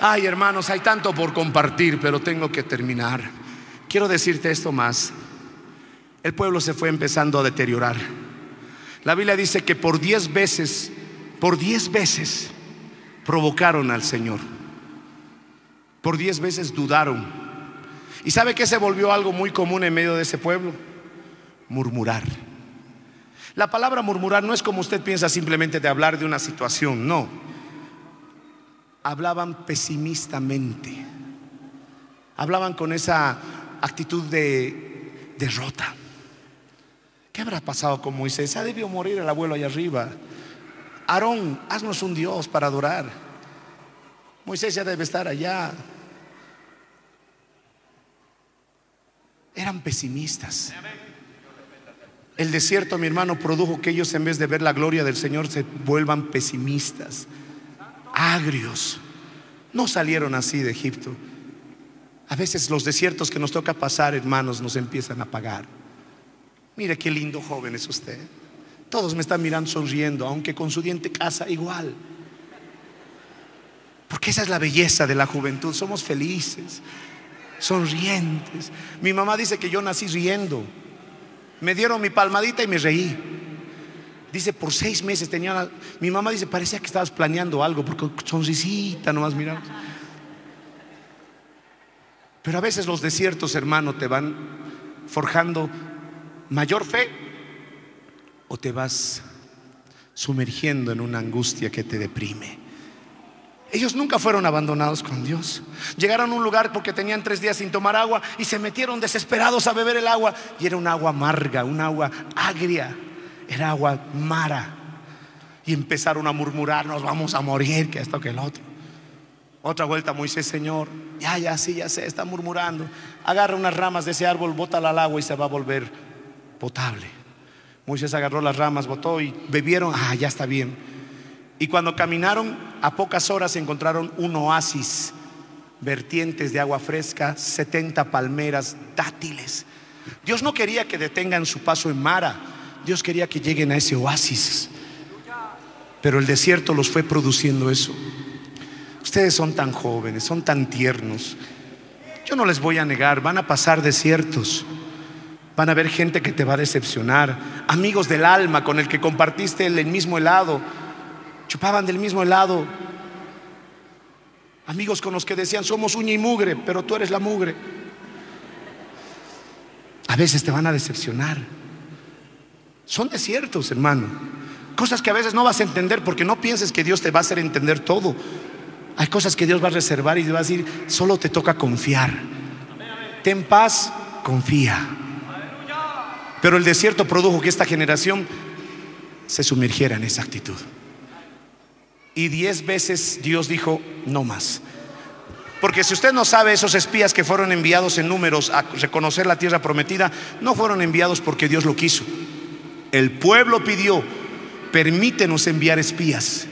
Ay, hermanos, hay tanto por compartir, pero tengo que terminar. Quiero decirte esto más. El pueblo se fue empezando a deteriorar. La Biblia dice que por diez veces por diez veces provocaron al Señor. Por diez veces dudaron. ¿Y sabe que se volvió algo muy común en medio de ese pueblo? Murmurar. La palabra murmurar no es como usted piensa simplemente de hablar de una situación, no. Hablaban pesimistamente. Hablaban con esa actitud de derrota. ¿Qué habrá pasado con Moisés? Ha debió morir el abuelo allá arriba. Aarón, haznos un Dios para adorar. Moisés ya debe estar allá. Eran pesimistas. El desierto, mi hermano, produjo que ellos en vez de ver la gloria del Señor se vuelvan pesimistas, agrios. No salieron así de Egipto. A veces los desiertos que nos toca pasar, hermanos, nos empiezan a pagar. Mire qué lindo joven es usted. Todos me están mirando sonriendo, aunque con su diente casa igual. Porque esa es la belleza de la juventud. Somos felices, sonrientes. Mi mamá dice que yo nací riendo. Me dieron mi palmadita y me reí. Dice, por seis meses tenía... Mi mamá dice, parecía que estabas planeando algo, porque sonrisita nomás miramos. Pero a veces los desiertos, hermano, te van forjando mayor fe o te vas sumergiendo en una angustia que te deprime. Ellos nunca fueron abandonados con Dios. Llegaron a un lugar porque tenían tres días sin tomar agua y se metieron desesperados a beber el agua. Y era un agua amarga, un agua agria, era agua mara. Y empezaron a murmurar, nos vamos a morir, que esto, que el otro. Otra vuelta, Moisés, Señor, ya, ya, sí, ya sé, está murmurando. Agarra unas ramas de ese árbol, bótala al agua y se va a volver potable. Moisés agarró las ramas, botó y bebieron, ah, ya está bien. Y cuando caminaron, a pocas horas encontraron un oasis, vertientes de agua fresca, 70 palmeras, dátiles. Dios no quería que detengan su paso en Mara, Dios quería que lleguen a ese oasis. Pero el desierto los fue produciendo eso. Ustedes son tan jóvenes, son tan tiernos. Yo no les voy a negar, van a pasar desiertos. Van a haber gente que te va a decepcionar. Amigos del alma con el que compartiste el mismo helado. Chupaban del mismo helado. Amigos con los que decían, somos uña y mugre, pero tú eres la mugre. A veces te van a decepcionar. Son desiertos, hermano. Cosas que a veces no vas a entender porque no pienses que Dios te va a hacer entender todo. Hay cosas que Dios va a reservar y va a decir, solo te toca confiar. Ten paz, confía. Pero el desierto produjo que esta generación se sumergiera en esa actitud. Y diez veces Dios dijo, no más. Porque si usted no sabe, esos espías que fueron enviados en números a reconocer la tierra prometida, no fueron enviados porque Dios lo quiso. El pueblo pidió, permítenos enviar espías.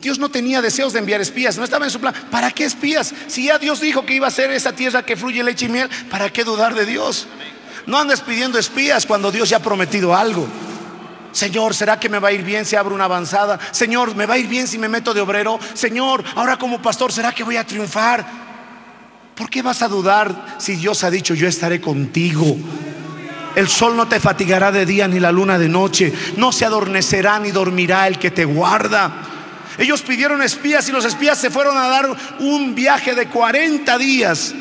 Dios no tenía deseos de enviar espías, no estaba en su plan. ¿Para qué espías? Si ya Dios dijo que iba a ser esa tierra que fluye leche y miel, ¿para qué dudar de Dios? No andes pidiendo espías cuando Dios ya ha prometido algo. Señor, ¿será que me va a ir bien si abro una avanzada? Señor, ¿me va a ir bien si me meto de obrero? Señor, ahora como pastor, ¿será que voy a triunfar? ¿Por qué vas a dudar si Dios ha dicho, yo estaré contigo? El sol no te fatigará de día ni la luna de noche. No se adormecerá ni dormirá el que te guarda. Ellos pidieron espías y los espías se fueron a dar un viaje de 40 días.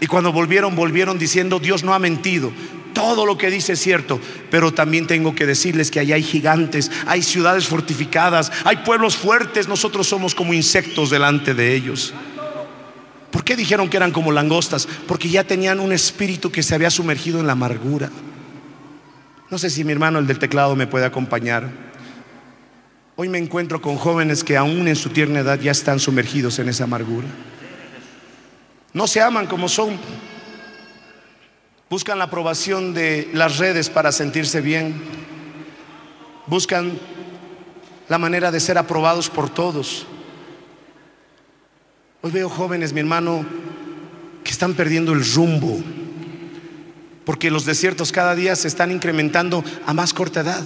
Y cuando volvieron, volvieron diciendo, Dios no ha mentido. Todo lo que dice es cierto, pero también tengo que decirles que allá hay gigantes, hay ciudades fortificadas, hay pueblos fuertes, nosotros somos como insectos delante de ellos. ¿Por qué dijeron que eran como langostas? Porque ya tenían un espíritu que se había sumergido en la amargura. No sé si mi hermano, el del teclado, me puede acompañar. Hoy me encuentro con jóvenes que aún en su tierna edad ya están sumergidos en esa amargura. No se aman como son. Buscan la aprobación de las redes para sentirse bien. Buscan la manera de ser aprobados por todos. Hoy veo jóvenes, mi hermano, que están perdiendo el rumbo. Porque los desiertos cada día se están incrementando a más corta edad.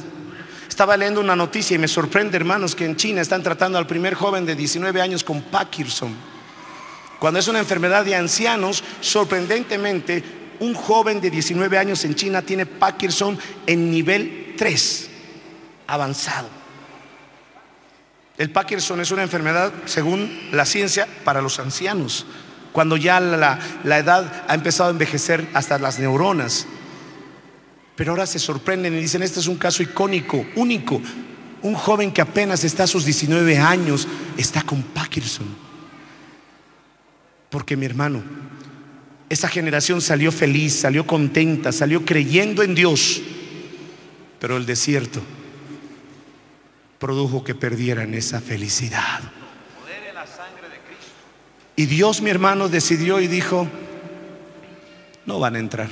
Estaba leyendo una noticia y me sorprende, hermanos, que en China están tratando al primer joven de 19 años con Parkinson. Cuando es una enfermedad de ancianos, sorprendentemente, un joven de 19 años en China tiene Parkinson en nivel 3, avanzado. El Parkinson es una enfermedad, según la ciencia, para los ancianos, cuando ya la, edad ha empezado a envejecer hasta las neuronas. Pero ahora se sorprenden y dicen, este es un caso icónico, único. Un joven que apenas está a sus 19 años está con Parkinson. Porque mi hermano, esa generación salió feliz, salió contenta, salió creyendo en Dios. Pero el desierto produjo que perdieran esa felicidad. Y Dios, mi hermano, decidió y dijo, no van a entrar.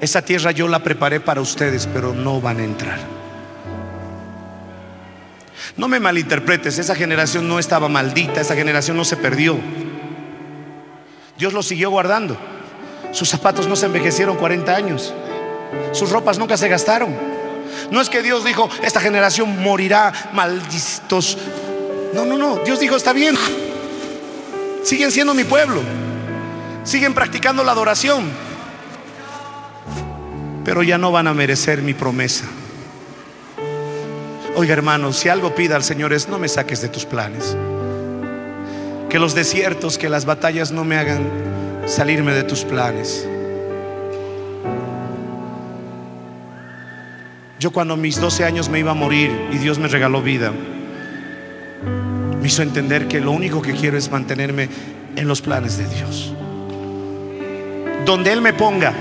Esa tierra yo la preparé para ustedes, pero no van a entrar. No me malinterpretes, esa generación no estaba maldita, esa generación no se perdió. Dios los siguió guardando. Sus zapatos no se envejecieron 40 años. Sus ropas nunca se gastaron. No es que Dios dijo, esta generación morirá malditos. No, no, no. Dios dijo, está bien. Siguen siendo mi pueblo. Siguen practicando la adoración pero ya no van a merecer mi promesa. Oiga hermano, si algo pida al Señor es, no me saques de tus planes. Que los desiertos, que las batallas no me hagan salirme de tus planes. Yo cuando mis 12 años me iba a morir y Dios me regaló vida, me hizo entender que lo único que quiero es mantenerme en los planes de Dios. Donde Él me ponga,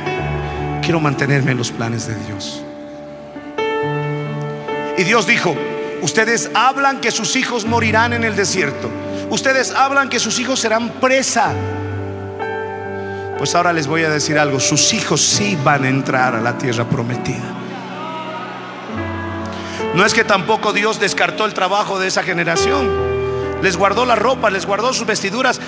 quiero mantenerme en los planes de Dios. Y Dios dijo, ustedes hablan que sus hijos morirán en el desierto. Ustedes hablan que sus hijos serán presa. Pues ahora les voy a decir algo, sus hijos sí van a entrar a la tierra prometida. No es que tampoco Dios descartó el trabajo de esa generación. Les guardó la ropa, les guardó sus vestiduras.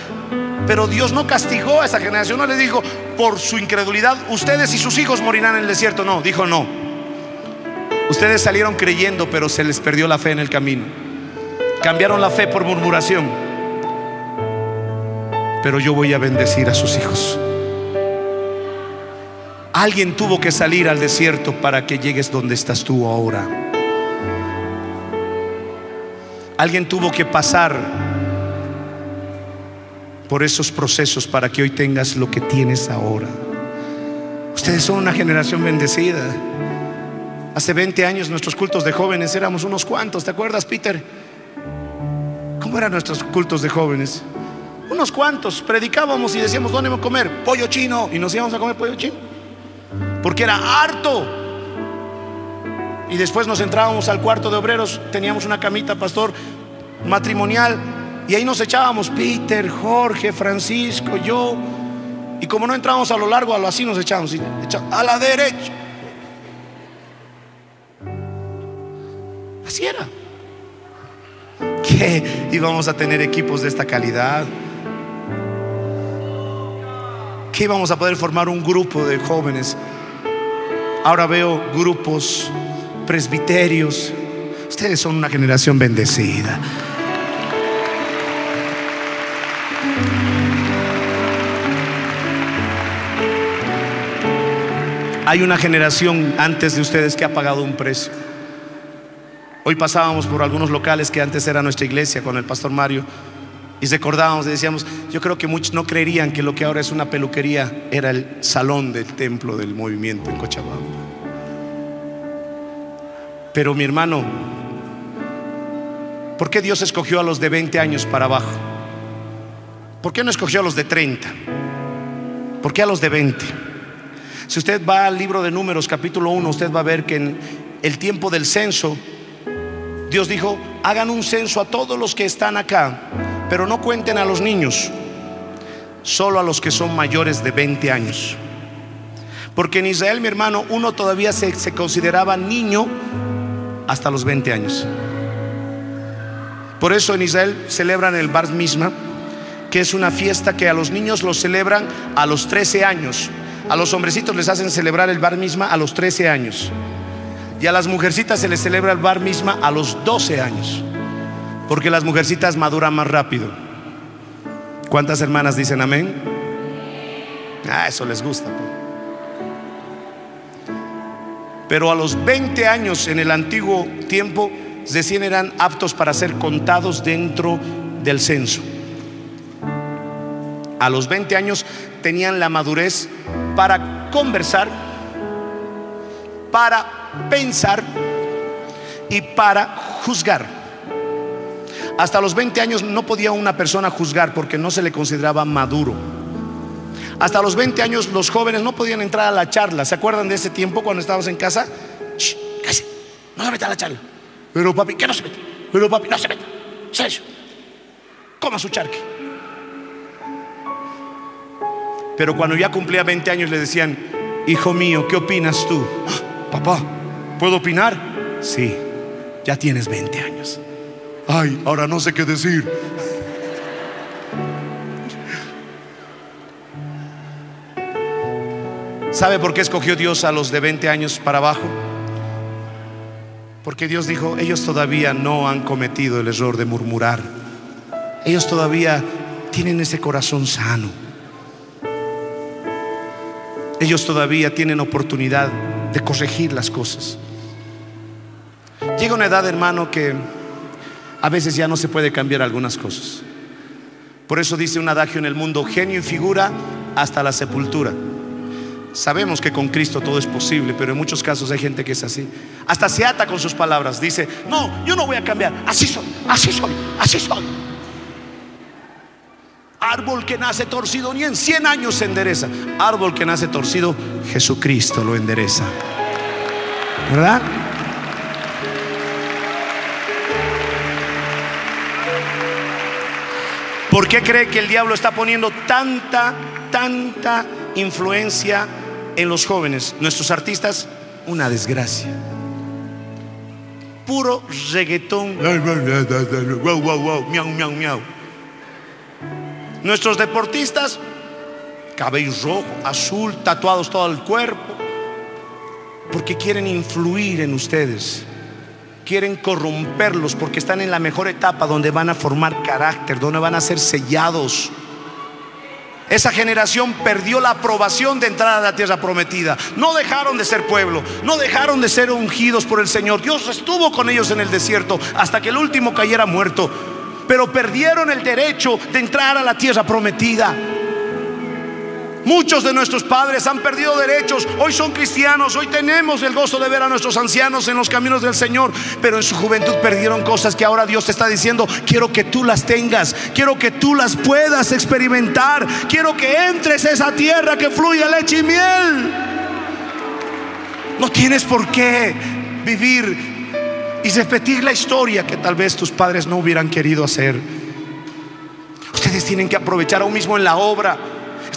Pero Dios no castigó a esa generación, no le dijo, por su incredulidad, ustedes y sus hijos morirán en el desierto. No, dijo no. Ustedes salieron creyendo, pero se les perdió la fe en el camino. Cambiaron la fe por murmuración. Pero yo voy a bendecir a sus hijos. Alguien tuvo que salir al desierto para que llegues donde estás tú ahora. Alguien tuvo que pasar por esos procesos para que hoy tengas lo que tienes ahora. Ustedes son una generación bendecida. Hace 20 años nuestros cultos de jóvenes éramos unos cuantos, ¿te acuerdas, Peter? ¿Cómo eran nuestros cultos de jóvenes? Unos cuantos, predicábamos y decíamos, ¿dónde vamos a comer? Pollo chino. Y nos íbamos a comer pollo chino. Porque era harto. Y después nos entrábamos al cuarto de obreros, teníamos una camita, pastor, matrimonial. Y ahí nos echábamos, Peter, Jorge, Francisco, yo. Y como no entrábamos a lo largo, a lo así nos echábamos. A la derecha. Que íbamos a tener equipos de esta calidad. Que íbamos a poder formar un grupo de jóvenes. Ahora veo grupos, presbiterios. Ustedes son una generación bendecida. Hay una generación antes de ustedes que ha pagado un precio. Hoy pasábamos por algunos locales que antes era nuestra iglesia con el pastor Mario y recordábamos y decíamos, yo creo que muchos no creerían que lo que ahora es una peluquería era el salón del templo del movimiento en Cochabamba. Pero mi hermano, ¿por qué Dios escogió a los de 20 años para abajo? ¿Por qué no escogió a los de 30? ¿Por qué a los de 20? Si usted va al libro de números capítulo 1, usted va a ver que en el tiempo del censo, Dios dijo, hagan un censo a todos los que están acá, pero no cuenten a los niños, solo a los que son mayores de 20 años. Porque en Israel, mi hermano, uno todavía se, consideraba niño hasta los 20 años. Por eso en Israel celebran el Bar Misma, que es una fiesta que a los niños los celebran a los 13 años. A los hombrecitos les hacen celebrar el Bar Misma a los 13 años. Y a las mujercitas se les celebra el bar misma a los 12 años. Porque las mujercitas maduran más rápido. ¿Cuántas hermanas dicen amén? Ah, eso les gusta. Pues. Pero a los 20 años en el antiguo tiempo, recién eran aptos para ser contados dentro del censo. A los 20 años tenían la madurez para conversar, para pensar y para juzgar. Hasta los 20 años no podía una persona juzgar porque no se le consideraba maduro. Hasta los 20 años los jóvenes no podían entrar a la charla. ¿Se acuerdan de ese tiempo cuando estábamos en casa? No se meta a la charla. Pero papi, ¿qué no se mete? Pero papi, no se meta. Sergio, coma su charque. Pero cuando ya cumplía 20 años le decían, hijo mío, ¿qué opinas tú? Papá, ¿Puedo opinar? Sí, ya tienes 20 años. Ay, ahora no sé qué decir. ¿Sabe por qué escogió Dios a los de 20 años para abajo? Porque Dios dijo, ellos todavía no han cometido el error de murmurar. Ellos todavía tienen ese corazón sano. Ellos todavía tienen oportunidad de corregir las cosas. Llega una edad, hermano, que a veces ya no se puede cambiar algunas cosas. Por eso dice un adagio en el mundo, genio y figura hasta la sepultura. Sabemos que con Cristo todo es posible, pero en muchos casos hay gente que es así. Hasta se ata con sus palabras. Dice, no, yo no voy a cambiar. Así soy, así soy, así soy. Árbol que nace torcido ni en 100 años se endereza. Árbol que nace torcido, Jesucristo lo endereza. ¿Verdad? ¿Por qué cree que el diablo está poniendo tanta, tanta influencia en los jóvenes, nuestros artistas, una desgracia. Puro reggaetón. Wow, wow, wow, miau, miau, miau. Nuestros deportistas, cabello rojo, azul, tatuados todo el cuerpo, porque quieren influir en ustedes. Quieren corromperlos porque están en la mejor etapa donde van a formar carácter, donde van a ser sellados. Esa generación perdió la aprobación de entrar a la tierra prometida. No dejaron de ser pueblo, no dejaron de ser ungidos por el Señor. Dios estuvo con ellos en el desierto hasta que el último cayera muerto. Pero perdieron el derecho de entrar a la tierra prometida. Muchos de nuestros padres han perdido derechos, hoy son cristianos, hoy tenemos el gozo de ver a nuestros ancianos en los caminos del Señor, pero en su juventud perdieron cosas que ahora Dios te está diciendo, quiero que tú las tengas, quiero que tú las puedas experimentar, quiero que entres a esa tierra que fluye leche y miel. No tienes por qué vivir y repetir la historia que tal vez tus padres no hubieran querido hacer. Ustedes tienen que aprovechar aún mismo en la obra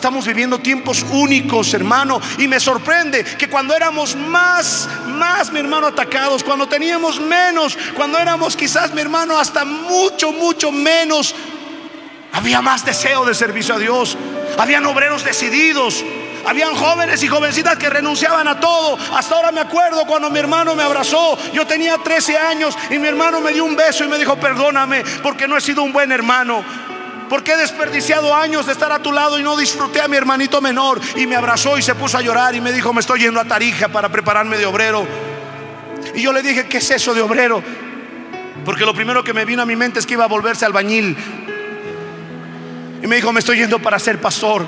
Estamos viviendo tiempos únicos, hermano. Y me sorprende que cuando éramos más, más, mi hermano, atacados, cuando teníamos menos, cuando éramos quizás, mi hermano, hasta mucho, mucho menos, había más deseo de servicio a Dios. Habían obreros decididos. Habían jóvenes y jovencitas que renunciaban a todo. Hasta ahora me acuerdo cuando mi hermano me abrazó. Yo tenía 13 años y mi hermano me dio un beso y me dijo, perdóname porque no he sido un buen hermano. Porque he desperdiciado años de estar a tu lado y no disfruté a mi hermanito menor? Y me abrazó y se puso a llorar y me dijo, me estoy yendo a Tarija para prepararme de obrero. Y yo le dije, ¿qué es eso de obrero? Porque lo primero que me vino a mi mente es que iba a volverse albañil. Y me dijo, me estoy yendo para ser pastor.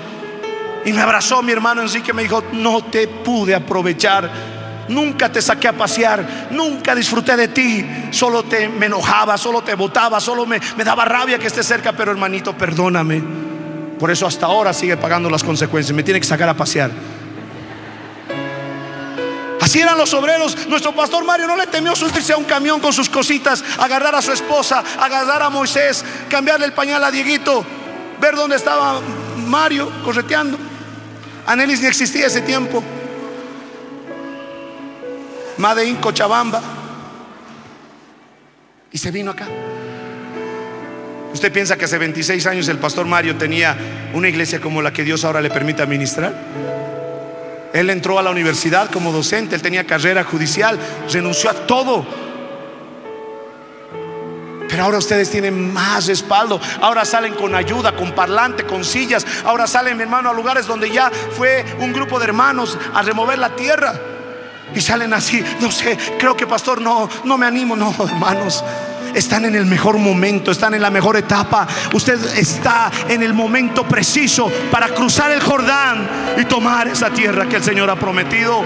Y me abrazó mi hermano Enrique me dijo, no te pude aprovechar Nunca te saqué a pasear, nunca disfruté de ti, solo te me enojaba, solo te botaba, solo me, me daba rabia que estés cerca, pero hermanito, perdóname. Por eso hasta ahora sigue pagando las consecuencias, me tiene que sacar a pasear. Así eran los obreros. Nuestro pastor Mario no le temió subirse a un camión con sus cositas, agarrar a su esposa, agarrar a Moisés, cambiarle el pañal a Dieguito, ver dónde estaba Mario correteando. Anelis ni existía ese tiempo. Madein Cochabamba. Y se vino acá. ¿Usted piensa que hace 26 años el pastor Mario tenía una iglesia como la que Dios ahora le permite administrar? Él entró a la universidad como docente, él tenía carrera judicial, renunció a todo. Pero ahora ustedes tienen más respaldo. Ahora salen con ayuda, con parlante, con sillas. Ahora salen, mi hermano, a lugares donde ya fue un grupo de hermanos a remover la tierra. Y salen así, no sé, creo que pastor, no, no me animo, no, hermanos. Están en el mejor momento, están en la mejor etapa. Usted está en el momento preciso para cruzar el Jordán y tomar esa tierra que el Señor ha prometido.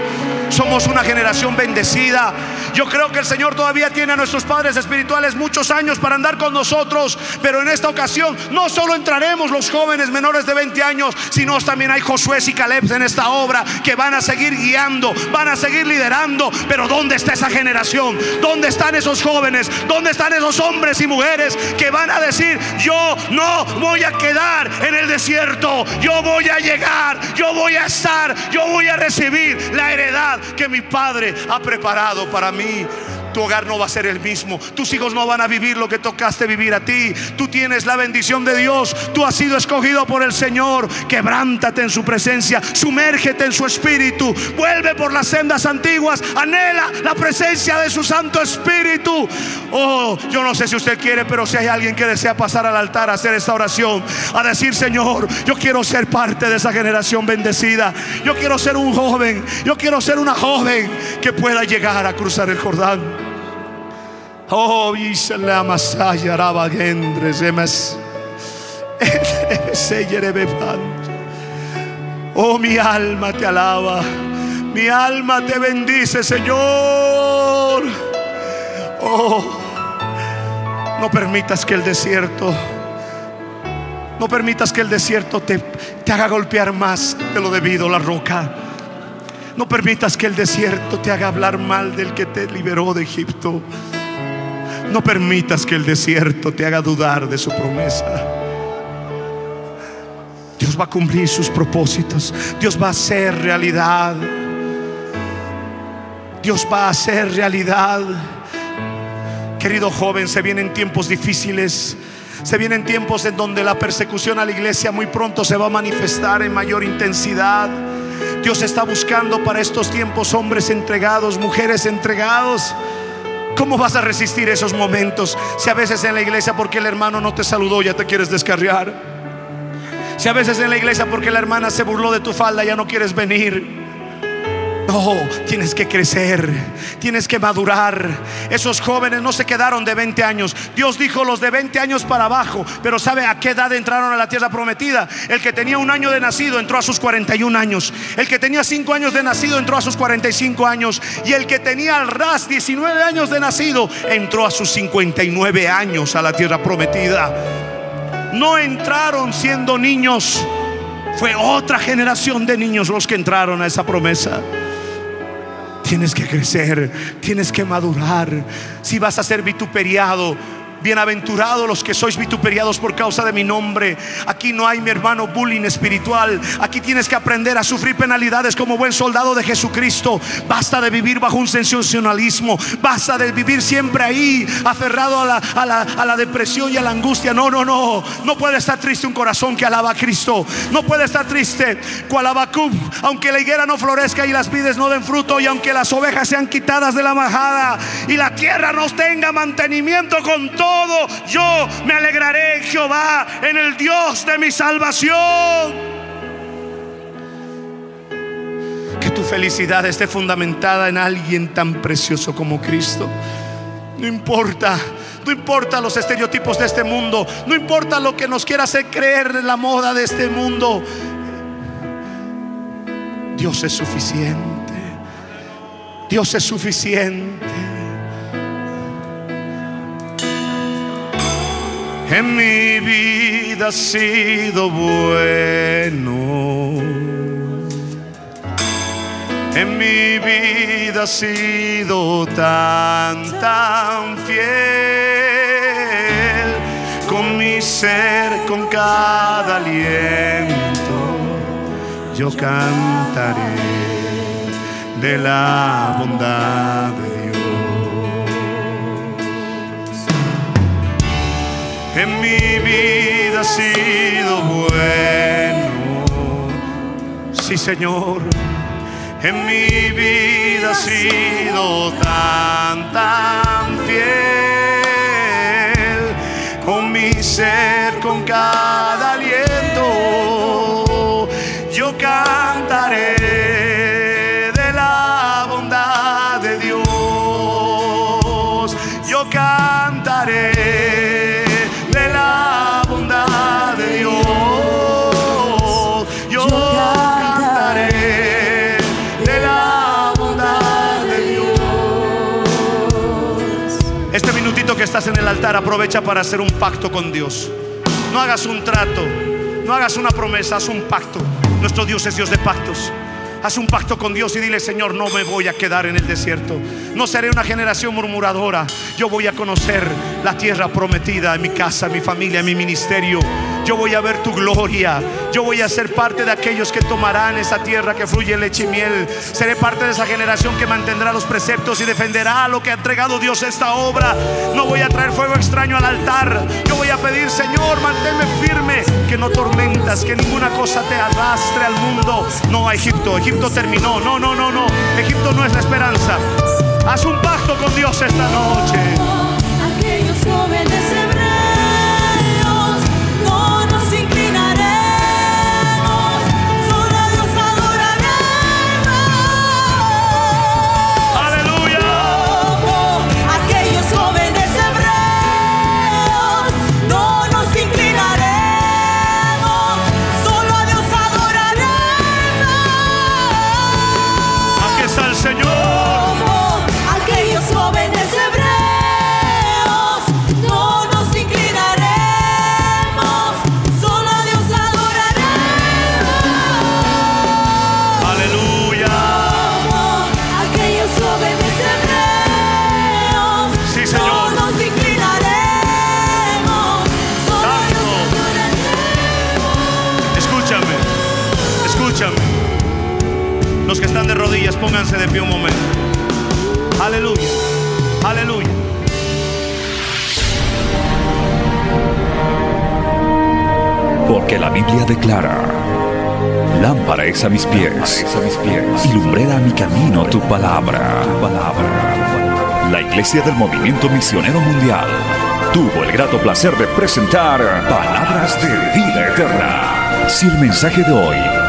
Somos una generación bendecida. Yo creo que el Señor todavía tiene a nuestros padres espirituales muchos años para andar con nosotros, pero en esta ocasión no solo entraremos los jóvenes menores de 20 años, sino también hay Josué y Caleb en esta obra que van a seguir guiando, van a seguir liderando. Pero ¿dónde está esa generación? ¿Dónde están esos jóvenes? ¿Dónde están esos hombres y mujeres que van a decir, yo no voy a quedar en el desierto, yo voy a llegar, yo voy a estar, yo voy a recibir la heredad que mi Padre ha preparado para mí. Tu hogar no va a ser el mismo. Tus hijos no van a vivir lo que tocaste vivir a ti. Tú tienes la bendición de Dios. Tú has sido escogido por el Señor. Quebrántate en su presencia. Sumérgete en su espíritu. Vuelve por las sendas antiguas. Anhela la presencia de su Santo Espíritu. Oh, yo no sé si usted quiere, pero si hay alguien que desea pasar al altar a hacer esta oración, a decir, Señor, yo quiero ser parte de esa generación bendecida. Yo quiero ser un joven. Yo quiero ser una joven que pueda llegar a cruzar el Jordán. Oh, la masaya Oh, mi alma te alaba. Mi alma te bendice, Señor. Oh, no permitas que el desierto, no permitas que el desierto te, te haga golpear más de lo debido la roca. No permitas que el desierto te haga hablar mal del que te liberó de Egipto. No permitas que el desierto te haga dudar de su promesa. Dios va a cumplir sus propósitos. Dios va a hacer realidad. Dios va a hacer realidad. Querido joven, se vienen tiempos difíciles. Se vienen tiempos en donde la persecución a la iglesia muy pronto se va a manifestar en mayor intensidad. Dios está buscando para estos tiempos hombres entregados, mujeres entregados. ¿Cómo vas a resistir esos momentos? Si a veces en la iglesia porque el hermano no te saludó ya te quieres descarriar. Si a veces en la iglesia porque la hermana se burló de tu falda ya no quieres venir. No, tienes que crecer, tienes que madurar. Esos jóvenes no se quedaron de 20 años. Dios dijo los de 20 años para abajo, pero ¿sabe a qué edad entraron a la tierra prometida? El que tenía un año de nacido entró a sus 41 años. El que tenía 5 años de nacido entró a sus 45 años. Y el que tenía al ras 19 años de nacido entró a sus 59 años a la tierra prometida. No entraron siendo niños. Fue otra generación de niños los que entraron a esa promesa. Tienes que crecer, tienes que madurar. Si vas a ser vituperiado, Bienaventurados los que sois vituperiados por causa de mi nombre. Aquí no hay, mi hermano, bullying espiritual. Aquí tienes que aprender a sufrir penalidades como buen soldado de Jesucristo. Basta de vivir bajo un sensacionalismo. Basta de vivir siempre ahí, aferrado a la, a la, a la depresión y a la angustia. No, no, no. No puede estar triste un corazón que alaba a Cristo. No puede estar triste cual aunque la higuera no florezca y las vides no den fruto, y aunque las ovejas sean quitadas de la majada y la tierra no tenga mantenimiento con todo yo me alegraré en Jehová, en el Dios de mi salvación. Que tu felicidad esté fundamentada en alguien tan precioso como Cristo. No importa, no importa los estereotipos de este mundo, no importa lo que nos quiera hacer creer la moda de este mundo. Dios es suficiente. Dios es suficiente. En mi vida ha sido bueno. En mi vida ha sido tan, tan fiel. Con mi ser, con cada aliento, yo cantaré de la bondad en mi vida ha sido bueno. Sí, Señor, en mi vida ha sido tan, tan fiel. Con mi ser, con cada aliento, que estás en el altar, aprovecha para hacer un pacto con Dios. No hagas un trato, no hagas una promesa, haz un pacto. Nuestro Dios es Dios de pactos. Haz un pacto con Dios y dile, Señor, no me voy a quedar en el desierto. No seré una generación murmuradora. Yo voy a conocer la tierra prometida mi casa, mi familia, mi ministerio. Yo voy a ver tu gloria. Yo voy a ser parte de aquellos que tomarán esa tierra que fluye leche y miel. Seré parte de esa generación que mantendrá los preceptos y defenderá lo que ha entregado Dios esta obra. No voy a traer fuego extraño al altar. Yo voy a pedir, Señor, manténme firme, que no tormentas, que ninguna cosa te arrastre al mundo. No a Egipto. Egipto terminó. No, no, no, no. Egipto no es la esperanza. Haz un pacto con Dios esta noche. Pónganse de pie un momento. Aleluya. Aleluya. Porque la Biblia declara, lámpara es a mis pies, a mis pies y lumbrera a mi camino tu palabra. Tu palabra. La Iglesia del Movimiento Misionero Mundial tuvo el grato placer de presentar Palabras de Vida Eterna. Si el mensaje de hoy